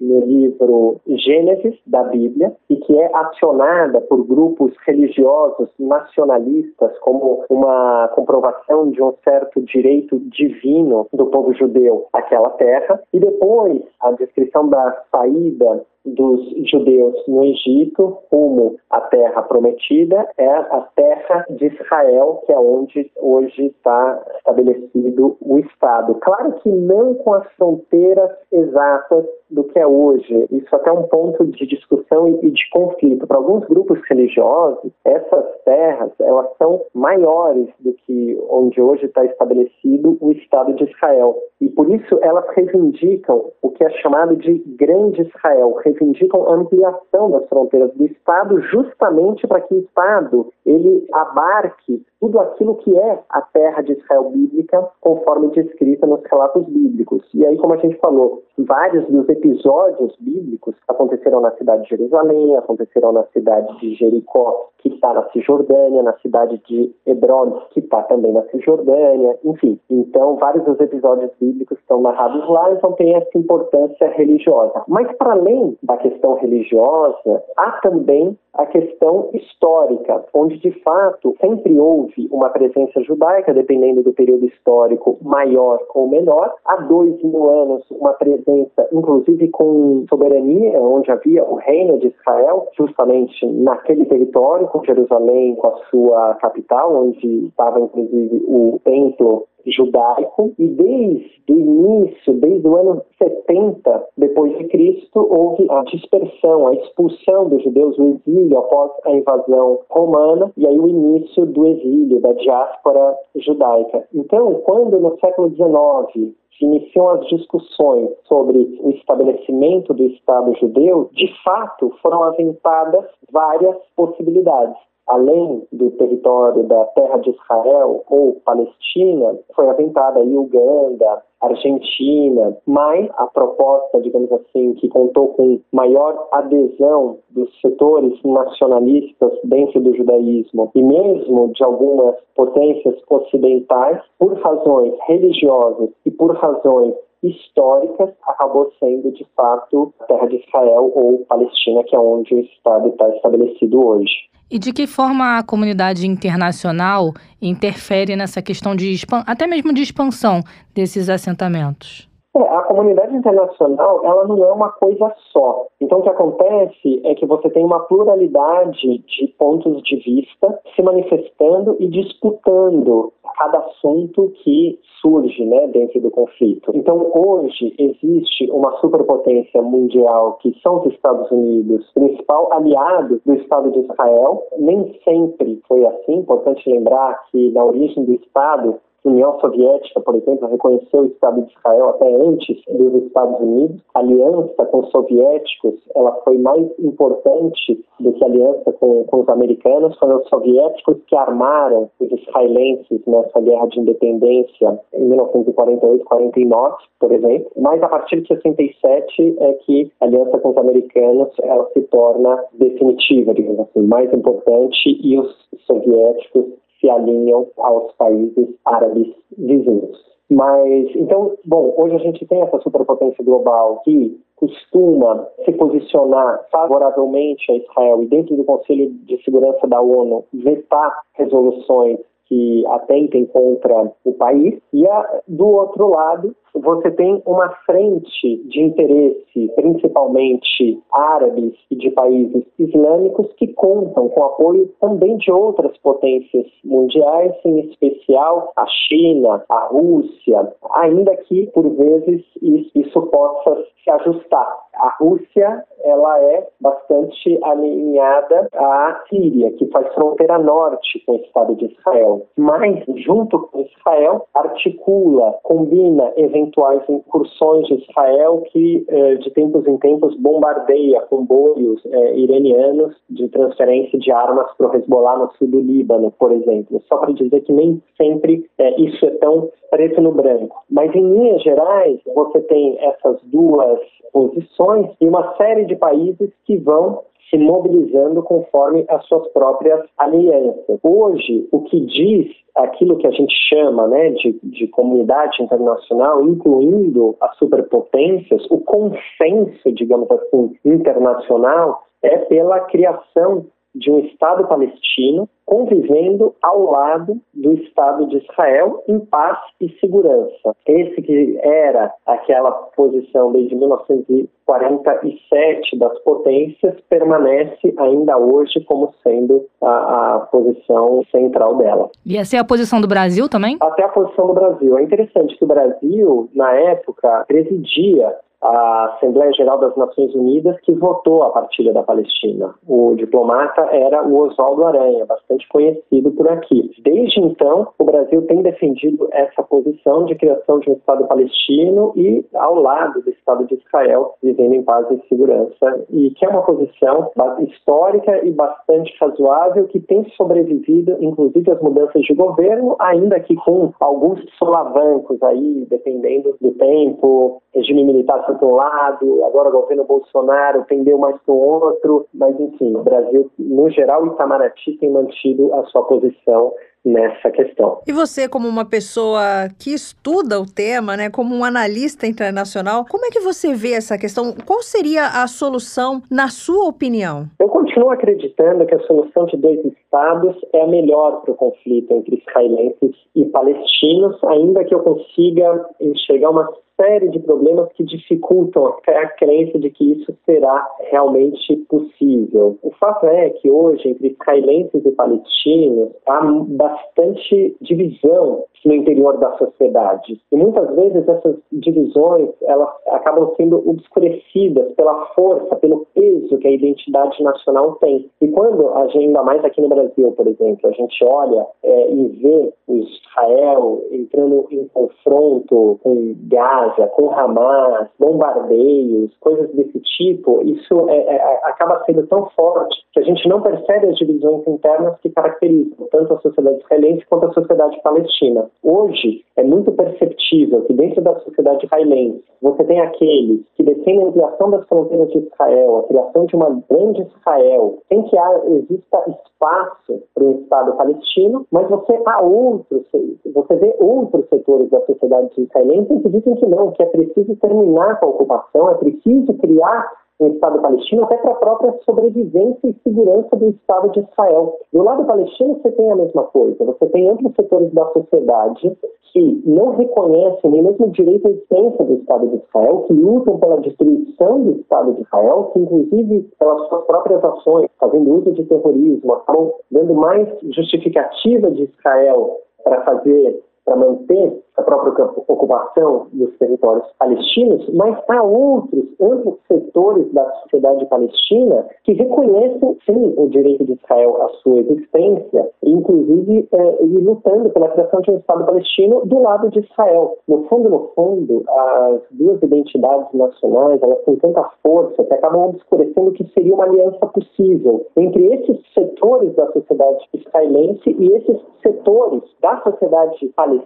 no livro Gênesis da Bíblia, e que é acionada por grupos religiosos nacionalistas como uma comprovação de um certo direito divino do povo judeu àquela terra, e depois a descrição da saída dos judeus no Egito rumo à terra prometida é a terra de Israel, que é onde hoje está estabelecido o Estado. Claro que não com as fronteiras exatas do que é hoje. Isso até é um ponto de discussão e de conflito. Para alguns grupos religiosos, essas terras elas são maiores do que onde hoje está estabelecido o Estado de Israel. E por isso elas reivindicam o que é chamado de Grande Israel, reivindicam a ampliação das fronteiras do Estado justamente para que o Estado ele abarque tudo aquilo que é a terra de Israel bíblica, conforme descrita nos relatos bíblicos. E aí, como a gente falou, vários dos episódios bíblicos aconteceram na cidade de Jerusalém, aconteceram na cidade de Jericó, que está na Cisjordânia, na cidade de Hebron, que está também na Cisjordânia, enfim. Então, vários dos episódios bíblicos estão narrados lá, então tem essa importância religiosa. Mas, para além da questão religiosa, há também a questão histórica, onde de fato sempre houve uma presença judaica, dependendo do período histórico, maior ou menor. Há dois mil anos, uma presença, inclusive com soberania, onde havia o reino de Israel, justamente naquele território, com Jerusalém, com a sua capital, onde estava inclusive o templo judaico e desde o início, desde o ano 70 depois de Cristo, houve a dispersão, a expulsão dos judeus, o exílio após a invasão romana e aí o início do exílio, da diáspora judaica. Então, quando no século XIX iniciam as discussões sobre o estabelecimento do Estado judeu, de fato foram aventadas várias possibilidades além do território da terra de Israel ou Palestina, foi aventada aí Uganda, Argentina, mas a proposta, digamos assim, que contou com maior adesão dos setores nacionalistas dentro do judaísmo e mesmo de algumas potências ocidentais, por razões religiosas e por razões históricas, acabou sendo de fato a terra de Israel ou Palestina, que é onde o Estado está estabelecido hoje. E de que forma a comunidade internacional interfere nessa questão de até mesmo de expansão desses assentamentos? É, a comunidade internacional ela não é uma coisa só. Então o que acontece é que você tem uma pluralidade de pontos de vista se manifestando e disputando cada assunto que surge né, dentro do conflito. Então, hoje, existe uma superpotência mundial que são os Estados Unidos, principal aliado do Estado de Israel. Nem sempre foi assim. Importante lembrar que na origem do Estado União Soviética, por exemplo, reconheceu o Estado de Israel até antes dos Estados Unidos. A aliança com os soviéticos ela foi mais importante do que a aliança com, com os americanos. Foram os soviéticos que armaram os israelenses nessa guerra de independência em 1948-49, por exemplo. Mas a partir de 67 é que a aliança com os americanos ela se torna definitiva, digamos assim, mais importante e os soviéticos se alinham aos países árabes vizinhos. Mas, então, bom, hoje a gente tem essa superpotência global que costuma se posicionar favoravelmente a Israel e dentro do Conselho de Segurança da ONU vetar resoluções que atentem contra o país, e a, do outro lado, você tem uma frente de interesse, principalmente árabes e de países islâmicos, que contam com apoio também de outras potências mundiais, em especial a China, a Rússia, ainda que, por vezes, isso, possa se ajustar. A Rússia ela é bastante alinhada à Síria, que faz fronteira norte com o Estado de Israel. Mas, junto com Israel, articula, combina eventuais incursões de Israel que, eh, de tempos em tempos, bombardeia comboios eh, iranianos de transferência de armas para o Hezbollah no sul do Líbano, por exemplo. Só para dizer que nem sempre eh, isso é tão preto no branco. Mas, em linhas gerais, você tem essas duas posições e uma série de países que vão se mobilizando conforme as suas próprias alianças. Hoje, o que diz aquilo que a gente chama né, de, de comunidade internacional, incluindo as superpotências, o consenso, digamos assim, internacional, é pela criação de um Estado palestino convivendo ao lado do Estado de Israel em paz e segurança. Esse que era aquela posição desde 1947 das potências permanece ainda hoje como sendo a, a posição central dela. E essa é a posição do Brasil também? Até a posição do Brasil. É interessante que o Brasil, na época, presidia a Assembleia Geral das Nações Unidas que votou a partilha da Palestina. O diplomata era o Oswaldo Aranha, bastante conhecido por aqui. Desde então, o Brasil tem defendido essa posição de criação de um Estado palestino e ao lado do Estado de Israel, vivendo em paz e segurança, e que é uma posição histórica e bastante razoável que tem sobrevivido, inclusive às mudanças de governo, ainda que com alguns solavancos aí, dependendo do tempo, regime militar para um lado, agora o governo Bolsonaro pendeu mais para o outro, mas enfim, o Brasil, no geral, Itamaraty tem mantido a sua posição nessa questão. E você, como uma pessoa que estuda o tema, né, como um analista internacional, como é que você vê essa questão? Qual seria a solução, na sua opinião? Eu continuo acreditando que a solução de dois estados é a melhor para o conflito entre israelenses e palestinos, ainda que eu consiga enxergar uma série de problemas que dificultam a crença de que isso será realmente possível. O fato é que hoje, entre israelenses e palestinos, há bastante divisão no interior da sociedade. E muitas vezes essas divisões elas acabam sendo obscurecidas pela força, pelo peso que a identidade nacional tem. E quando a gente, ainda mais aqui no Brasil, por exemplo, a gente olha é, e vê o Israel entrando em confronto com Gaza, com Hamas, bombardeios, coisas desse tipo, isso é, é, acaba sendo tão forte que a gente não percebe as divisões internas que caracterizam tanto a sociedade israelense quanto a sociedade palestina. Hoje, é muito perceptível que dentro da sociedade israelense você tem aqueles que defendem a ampliação das fronteiras de Israel, a criação de uma grande Israel, sem que exista espaço para um Estado palestino, mas você há outros, você vê outros setores da sociedade israelense que dizem que não, que é preciso terminar com a ocupação, é preciso criar um Estado palestino, até para a própria sobrevivência e segurança do Estado de Israel. Do lado palestino, você tem a mesma coisa. Você tem outros setores da sociedade que não reconhecem nem mesmo o direito à existência do Estado de Israel, que lutam pela destruição do Estado de Israel, que inclusive pelas suas próprias ações, fazendo uso de terrorismo, acabam dando mais justificativa de Israel para fazer para manter a própria ocupação dos territórios palestinos, mas há outros amplos setores da sociedade palestina que reconhecem, sim, o direito de Israel à sua existência, inclusive é, lutando pela criação de um Estado palestino do lado de Israel. No fundo, no fundo, as duas identidades nacionais elas têm tanta força que acabam obscurecendo que seria uma aliança possível entre esses setores da sociedade israelense e esses setores da sociedade palestina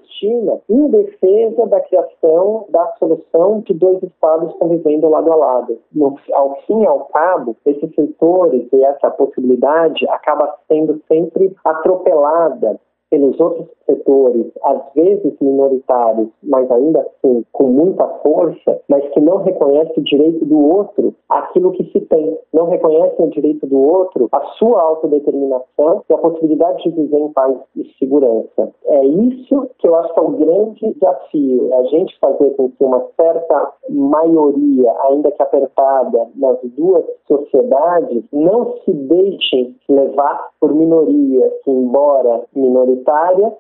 em defesa da criação da solução de dois estados convivendo lado a lado. No, ao fim e ao cabo, esses setores e essa possibilidade acaba sendo sempre atropelada pelos outros setores, às vezes minoritários, mas ainda assim com muita força, mas que não reconhece o direito do outro aquilo que se tem, não reconhece o direito do outro a sua autodeterminação e a possibilidade de viver em paz e segurança. É isso que eu acho que é o grande desafio, é a gente fazer com que uma certa maioria, ainda que apertada, nas duas sociedades, não se deixem levar por minorias que, embora minoritárias,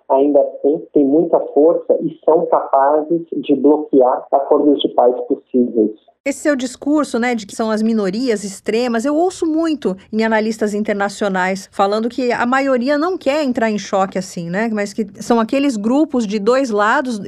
ainda assim têm muita força e são capazes de bloquear acordos de paz possíveis. Esse seu discurso, né, de que são as minorias extremas, eu ouço muito em analistas internacionais falando que a maioria não quer entrar em choque assim, né, mas que são aqueles grupos de dois lados,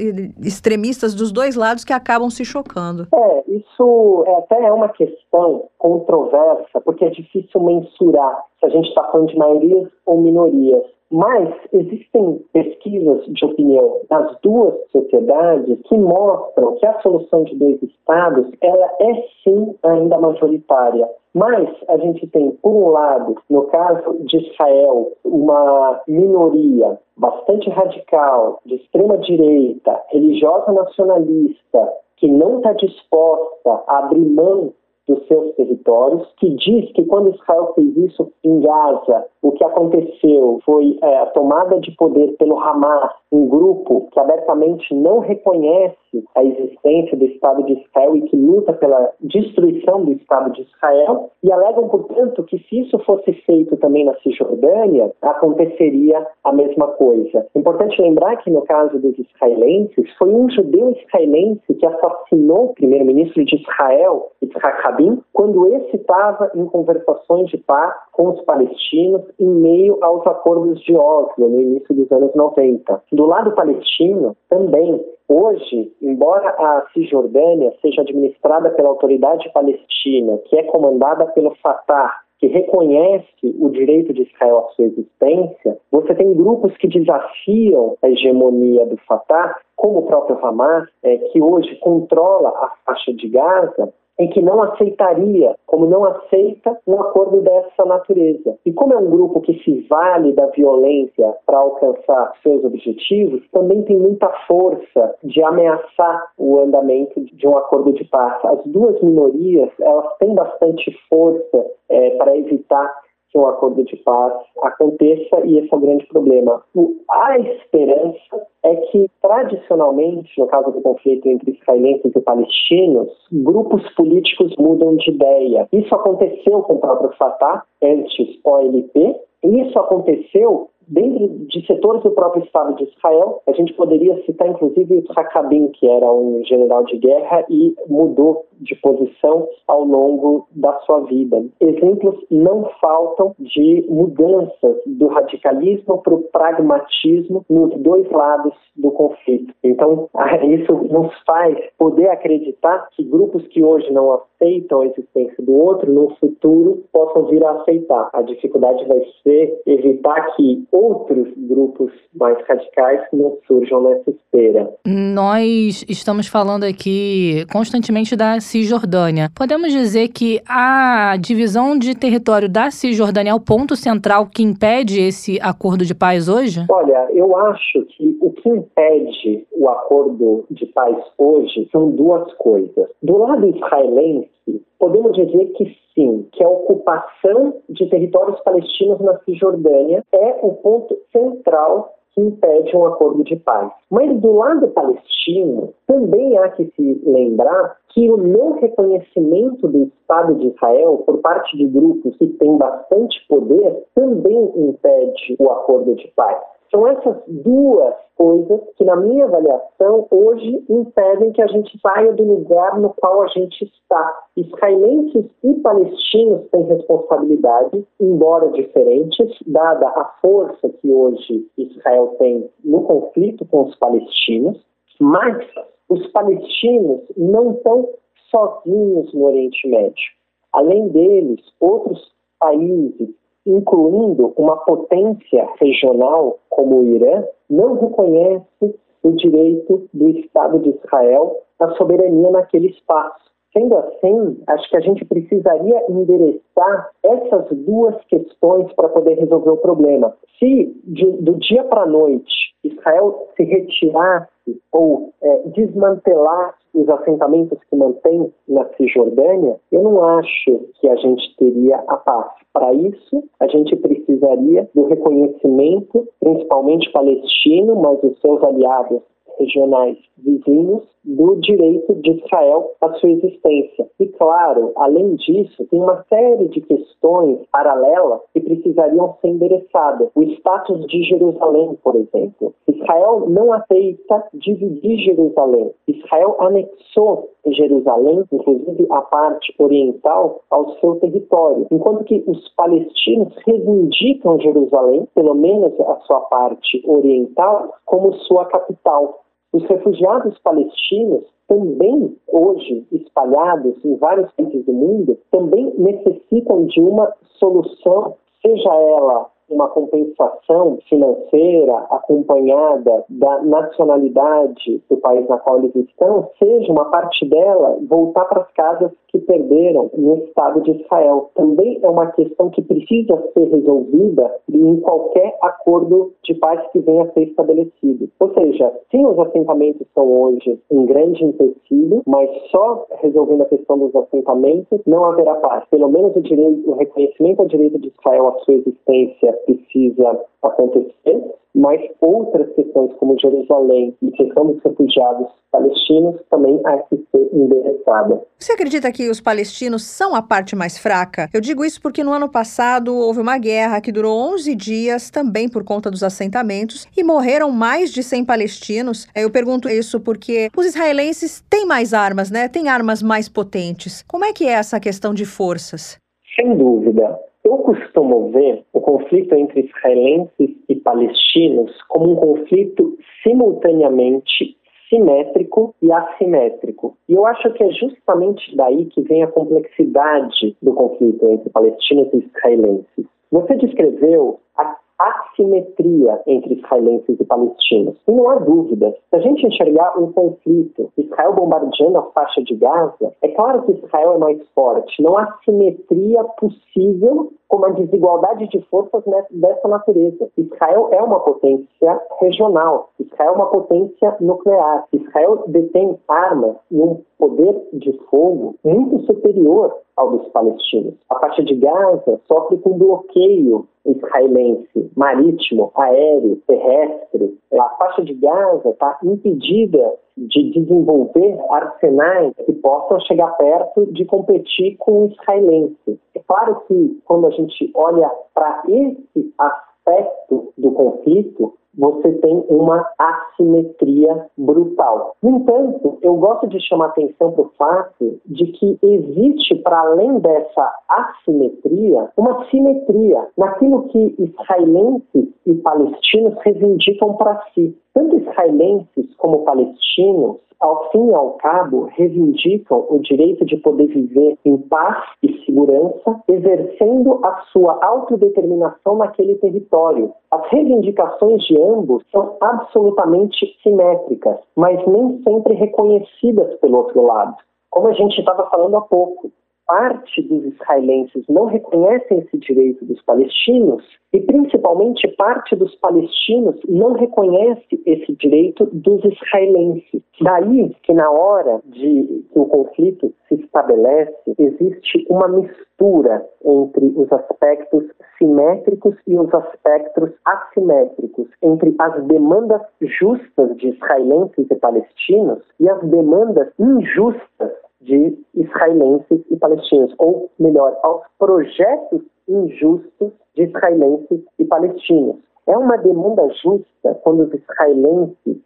extremistas dos dois lados que acabam se chocando. É, isso é, até é uma questão controversa, porque é difícil mensurar se a gente está falando de maiorias ou minorias. Mas existem pesquisas de opinião das duas sociedades que mostram que a solução de dois estados ela é sim ainda majoritária. Mas a gente tem, por um lado, no caso de Israel, uma minoria bastante radical, de extrema direita, religiosa nacionalista, que não está disposta a abrir mão dos seus territórios, que diz que quando Israel fez isso em Gaza, o que aconteceu foi é, a tomada de poder pelo Hamas, um grupo que abertamente não reconhece a existência do Estado de Israel e que luta pela destruição do Estado de Israel, e alegam, portanto, que se isso fosse feito também na Cisjordânia, aconteceria a mesma coisa. Importante lembrar que no caso dos israelenses, foi um judeu israelense que assassinou o primeiro-ministro de Israel, Yitzhak Rabin, quando esse estava em conversações de paz com os palestinos em meio aos acordos de Oslo, no início dos anos 90. Do lado palestino, também, hoje, embora a Cisjordânia seja administrada pela autoridade palestina, que é comandada pelo Fatah, que reconhece o direito de Israel à sua existência, você tem grupos que desafiam a hegemonia do Fatah, como o próprio Hamas, é, que hoje controla a faixa de Gaza, em que não aceitaria, como não aceita, um acordo dessa natureza. E como é um grupo que se vale da violência para alcançar seus objetivos, também tem muita força de ameaçar o andamento de um acordo de paz. As duas minorias, elas têm bastante força é, para evitar que um acordo de paz aconteça e esse é o grande problema. O, a esperança é que, tradicionalmente, no caso do conflito entre israelenses e palestinos, grupos políticos mudam de ideia. Isso aconteceu com o próprio Fatah, antes OLP, e isso aconteceu dentro de setores do próprio Estado de Israel, a gente poderia citar inclusive Rabin, que era um general de guerra e mudou de posição ao longo da sua vida. Exemplos não faltam de mudanças do radicalismo para o pragmatismo nos dois lados do conflito. Então, isso nos faz poder acreditar que grupos que hoje não aceitam a existência do outro, no futuro possam vir a aceitar. A dificuldade vai ser evitar que outros grupos mais radicais não surjam nessa esteira. Nós estamos falando aqui constantemente da Cisjordânia. Podemos dizer que a divisão de território da Cisjordânia é o ponto central que impede esse acordo de paz hoje? Olha, eu acho que o que impede o acordo de paz hoje são duas coisas. Do lado israelense, podemos dizer que sim, que a ocupação de territórios palestinos na Cisjordânia é o ponto central que impede um acordo de paz. Mas do lado palestino, também há que se lembrar que o não reconhecimento do Estado de Israel por parte de grupos que têm bastante poder também impede o acordo de paz. São essas duas coisas que, na minha avaliação, hoje impedem que a gente saia do lugar no qual a gente está. Israelenses e palestinos têm responsabilidade, embora diferentes, dada a força que hoje Israel tem no conflito com os palestinos, mas os palestinos não estão sozinhos no Oriente Médio. Além deles, outros países, incluindo uma potência regional como o Irã, não reconhece o direito do Estado de Israel à soberania naquele espaço. Sendo assim, acho que a gente precisaria endereçar essas duas questões para poder resolver o problema. Se de, do dia para a noite Israel se retirasse ou é, desmantelar os assentamentos que mantém na Cisjordânia, eu não acho que a gente teria a paz. Para isso, a gente precisaria do reconhecimento, principalmente palestino, mas os seus aliados regionais vizinhos do direito de Israel à sua existência. E, claro, além disso, tem uma série de questões paralelas que precisariam ser endereçadas. O status de Jerusalém, por exemplo. Israel não aceita dividir Jerusalém. Israel anexou Jerusalém, inclusive a parte oriental, ao seu território, enquanto que os palestinos reivindicam Jerusalém, pelo menos a sua parte oriental, como sua capital. Os refugiados palestinos também hoje espalhados em vários países do mundo também necessitam de uma solução, seja ela uma compensação financeira acompanhada da nacionalidade do país na qual eles estão, seja uma parte dela voltar para as casas que perderam no Estado de Israel. Também é uma questão que precisa ser resolvida em qualquer acordo de paz que venha a ser estabelecido. Ou seja, sim, os assentamentos são hoje um grande empecilho, mas só resolvendo a questão dos assentamentos não haverá paz. Pelo menos o, direito, o reconhecimento ao direito de Israel à sua existência precisa acontecer, mas outras questões como Jerusalém e questão dos refugiados palestinos também há que ser endereçada. Você acredita que os palestinos são a parte mais fraca? Eu digo isso porque no ano passado houve uma guerra que durou 11 dias, também por conta dos assentamentos, e morreram mais de 100 palestinos. Eu pergunto isso porque os israelenses têm mais armas, né? Têm armas mais potentes. Como é que é essa questão de forças? Sem dúvida. Eu costumo ver o conflito entre israelenses e palestinos como um conflito simultaneamente simétrico e assimétrico. E eu acho que é justamente daí que vem a complexidade do conflito entre palestinos e israelenses. Você descreveu a assimetria entre israelenses e palestinos. E não há dúvida, se a gente enxergar um conflito, Israel bombardeando a faixa de Gaza, é claro que Israel é mais forte. Não há simetria possível com uma desigualdade de forças dessa natureza. Israel é uma potência regional, Israel é uma potência nuclear, Israel detém armas e um poder de fogo muito superior ao dos palestinos. A faixa de Gaza sofre com bloqueio israelense, marítimo, aéreo, terrestre. A faixa de Gaza está impedida de desenvolver arsenais que possam chegar perto de competir com o israelense. É claro que quando a gente olha para esse aspecto do conflito, você tem uma assimetria brutal. No entanto, eu gosto de chamar atenção para o fato de que existe, para além dessa assimetria, uma simetria naquilo que israelenses e palestinos reivindicam para si. Tanto israelenses como palestinos ao fim e ao cabo, reivindicam o direito de poder viver em paz e segurança, exercendo a sua autodeterminação naquele território. As reivindicações de ambos são absolutamente simétricas, mas nem sempre reconhecidas pelo outro lado. Como a gente estava falando há pouco, parte dos israelenses não reconhecem esse direito dos palestinos e, principalmente, parte dos palestinos não reconhece esse direito dos israelenses. Daí que, na hora de que o conflito se estabelece, existe uma mistura entre os aspectos simétricos e os aspectos assimétricos, entre as demandas justas de israelenses e palestinos e as demandas injustas de israelenses e palestinos, ou melhor, aos projetos injustos de israelenses e palestinos. É uma demanda justa quando os israelenses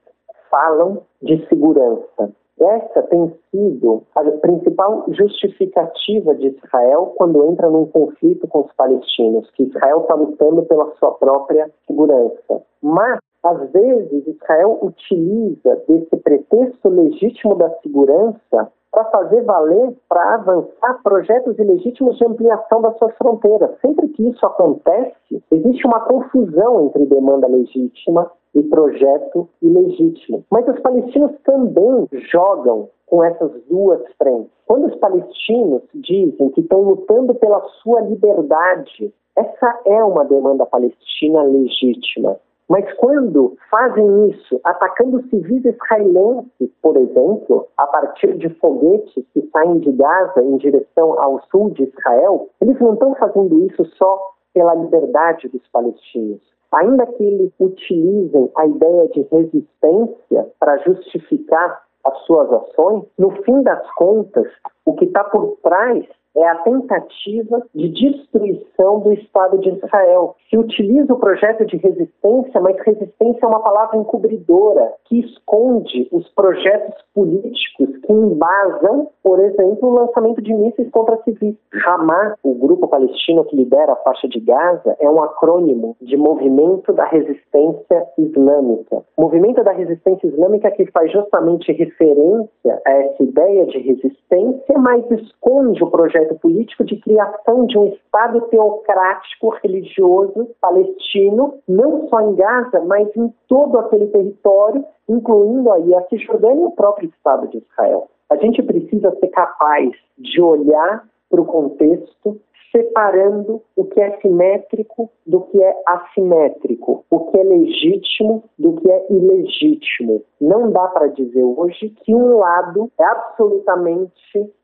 falam de segurança. Essa tem sido a principal justificativa de Israel quando entra num conflito com os palestinos, que Israel está lutando pela sua própria segurança. Mas, às vezes, Israel utiliza desse pretexto legítimo da segurança para fazer valer, para avançar projetos ilegítimos de ampliação das suas fronteiras. Sempre que isso acontece, existe uma confusão entre demanda legítima e projeto ilegítimo. Mas os palestinos também jogam com essas duas frentes. Quando os palestinos dizem que estão lutando pela sua liberdade, essa é uma demanda palestina legítima. Mas quando fazem isso atacando civis israelenses, por exemplo, a partir de foguetes que saem de Gaza em direção ao sul de Israel, eles não estão fazendo isso só pela liberdade dos palestinos. Ainda que eles utilizem a ideia de resistência para justificar as suas ações, no fim das contas, o que está por trás é a tentativa de destruição do Estado de Israel. Se utiliza o projeto de resistência, mas resistência é uma palavra encobridora que esconde os projetos políticos que embasam, por exemplo, o lançamento de mísseis contra civis. Hamas, o grupo palestino que lidera a faixa de Gaza, é um acrônimo de Movimento da Resistência Islâmica. Movimento da Resistência Islâmica que faz justamente referência a essa ideia de resistência, mas esconde o projeto projeto político de criação de um Estado teocrático religioso palestino, não só em Gaza, mas em todo aquele território, incluindo aí a Cisjordânia e o próprio Estado de Israel. A gente precisa ser capaz de olhar para o contexto separando o que é simétrico do que é assimétrico, o que é legítimo do que é ilegítimo. Não dá para dizer hoje que um lado é absolutamente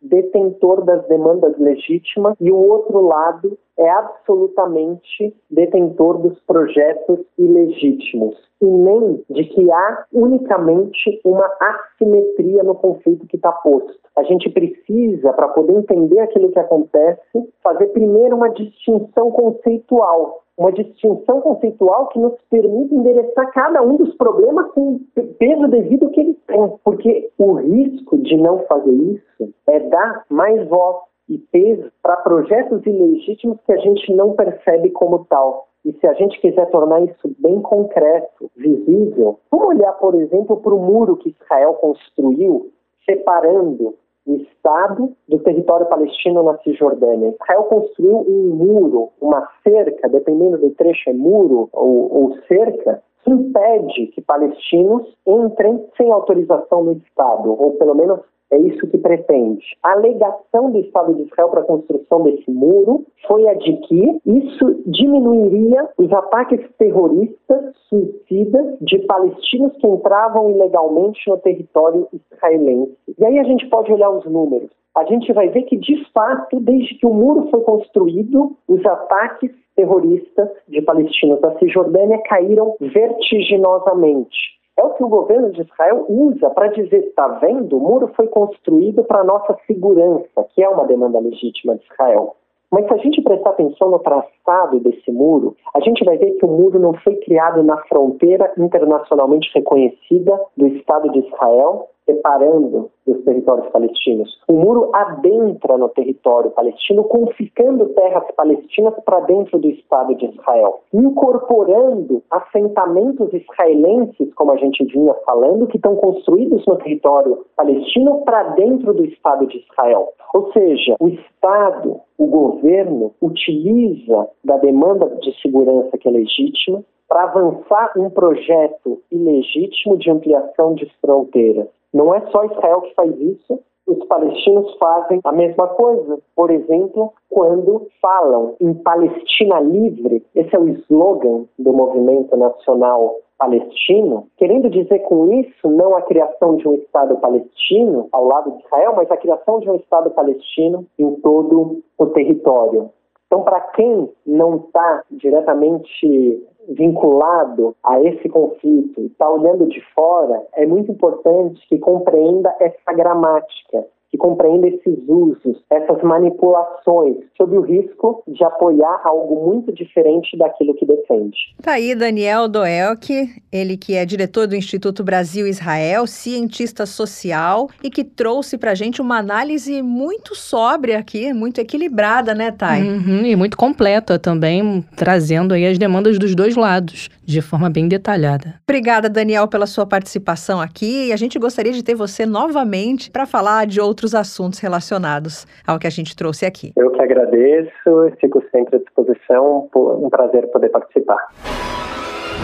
detentor das demandas legítimas e o outro lado é absolutamente detentor dos projetos ilegítimos e nem de que há unicamente uma assimetria no conflito que está posto. A gente precisa, para poder entender aquilo que acontece, fazer primeiro uma distinção conceitual. Uma distinção conceitual que nos permite endereçar cada um dos problemas com peso devido que eles têm. Porque o risco de não fazer isso é dar mais voz e peso para projetos ilegítimos que a gente não percebe como tal. E se a gente quiser tornar isso bem concreto, visível, vamos olhar, por exemplo, para o muro que Israel construiu, separando o Estado do território palestino na Cisjordânia. Israel construiu um muro, uma cerca, dependendo do trecho é muro ou, ou cerca, que impede que palestinos entrem sem autorização no Estado, ou pelo menos é isso que pretende. A alegação do Estado de Israel para a construção desse muro foi a de que isso diminuiria os ataques terroristas, suicidas de palestinos que entravam ilegalmente no território israelense. E aí a gente pode olhar os números. A gente vai ver que, de fato, desde que o muro foi construído, os ataques terroristas de palestinos da Cisjordânia caíram vertiginosamente. É o que o governo de Israel usa para dizer: está vendo? O muro foi construído para nossa segurança, que é uma demanda legítima de Israel. Mas se a gente prestar atenção no traçado desse muro, a gente vai ver que o muro não foi criado na fronteira internacionalmente reconhecida do Estado de Israel, separando dos territórios palestinos. O muro adentra no território palestino, confiscando terras palestinas para dentro do Estado de Israel, incorporando assentamentos israelenses, como a gente vinha falando, que estão construídos no território palestino para dentro do Estado de Israel. Ou seja, o Estado, o governo, utiliza da demanda de segurança que é legítima para avançar um projeto ilegítimo de ampliação de fronteiras. Não é só Israel que faz isso, os palestinos fazem a mesma coisa. Por exemplo, quando falam em Palestina livre, esse é o slogan do movimento nacional palestino, querendo dizer com isso não a criação de um Estado palestino ao lado de Israel, mas a criação de um Estado palestino em todo o território. Então, para quem não está diretamente vinculado a esse conflito está olhando de fora, é muito importante que compreenda essa gramática. Que compreenda esses usos, essas manipulações, sob o risco de apoiar algo muito diferente daquilo que defende. Tá aí Daniel Doelk, ele que é diretor do Instituto Brasil-Israel, cientista social e que trouxe pra gente uma análise muito sóbria aqui, muito equilibrada, né, Thay? Uhum, e muito completa também, trazendo aí as demandas dos dois lados, de forma bem detalhada. Obrigada, Daniel, pela sua participação aqui. E a gente gostaria de ter você novamente para falar de outros assuntos relacionados ao que a gente trouxe aqui. Eu que agradeço e fico sempre à disposição. Um prazer poder participar.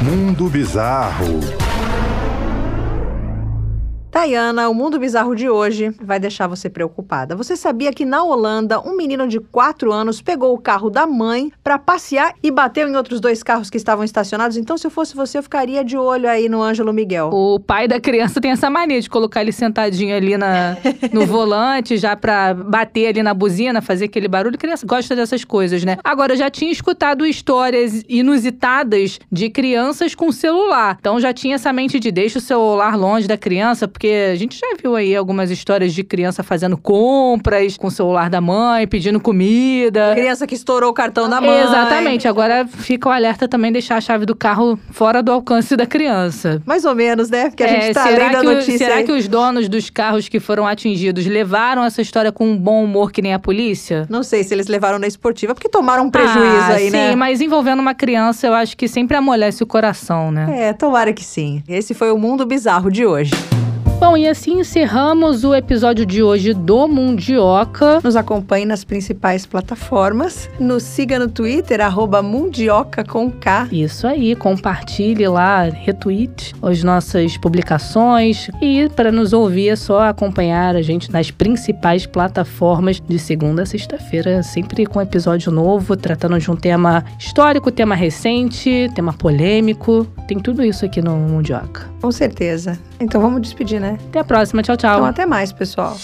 Mundo Bizarro. Tayana, o mundo bizarro de hoje vai deixar você preocupada. Você sabia que na Holanda, um menino de 4 anos pegou o carro da mãe para passear e bateu em outros dois carros que estavam estacionados? Então, se eu fosse você, eu ficaria de olho aí no Ângelo Miguel. O pai da criança tem essa mania de colocar ele sentadinho ali na, no volante, já pra bater ali na buzina, fazer aquele barulho. A criança gosta dessas coisas, né? Agora, eu já tinha escutado histórias inusitadas de crianças com celular. Então, já tinha essa mente de deixa o celular longe da criança, porque a gente já viu aí algumas histórias de criança fazendo compras com o celular da mãe, pedindo comida. Criança que estourou o cartão da mãe. Exatamente. Agora fica o alerta também deixar a chave do carro fora do alcance da criança. Mais ou menos, né? Porque a É, gente tá será lendo a que o- notícia será aí. que os donos dos carros que foram atingidos levaram essa história com um bom humor que nem a polícia? Não sei se eles levaram na esportiva, porque tomaram um prejuízo ah, aí, sim, né? mas envolvendo uma criança, eu acho que sempre amolece o coração, né? É, tomara que sim. Esse foi o mundo bizarro de hoje. Bom, e assim encerramos o episódio de hoje do Mundioca. Nos acompanhe nas principais plataformas. Nos siga no Twitter, arroba Mundioca com K. Isso aí, compartilhe lá, retweet as nossas publicações. E para nos ouvir é só acompanhar a gente nas principais plataformas de segunda a sexta-feira, sempre com episódio novo, tratando de um tema histórico, tema recente, tema polêmico. Tem tudo isso aqui no Mundioca. Com certeza. Então vamos despedir, né? Até a próxima, tchau, tchau. Então até mais, pessoal.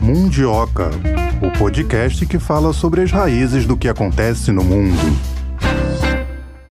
Mundioca, o podcast que fala sobre as raízes do que acontece no mundo.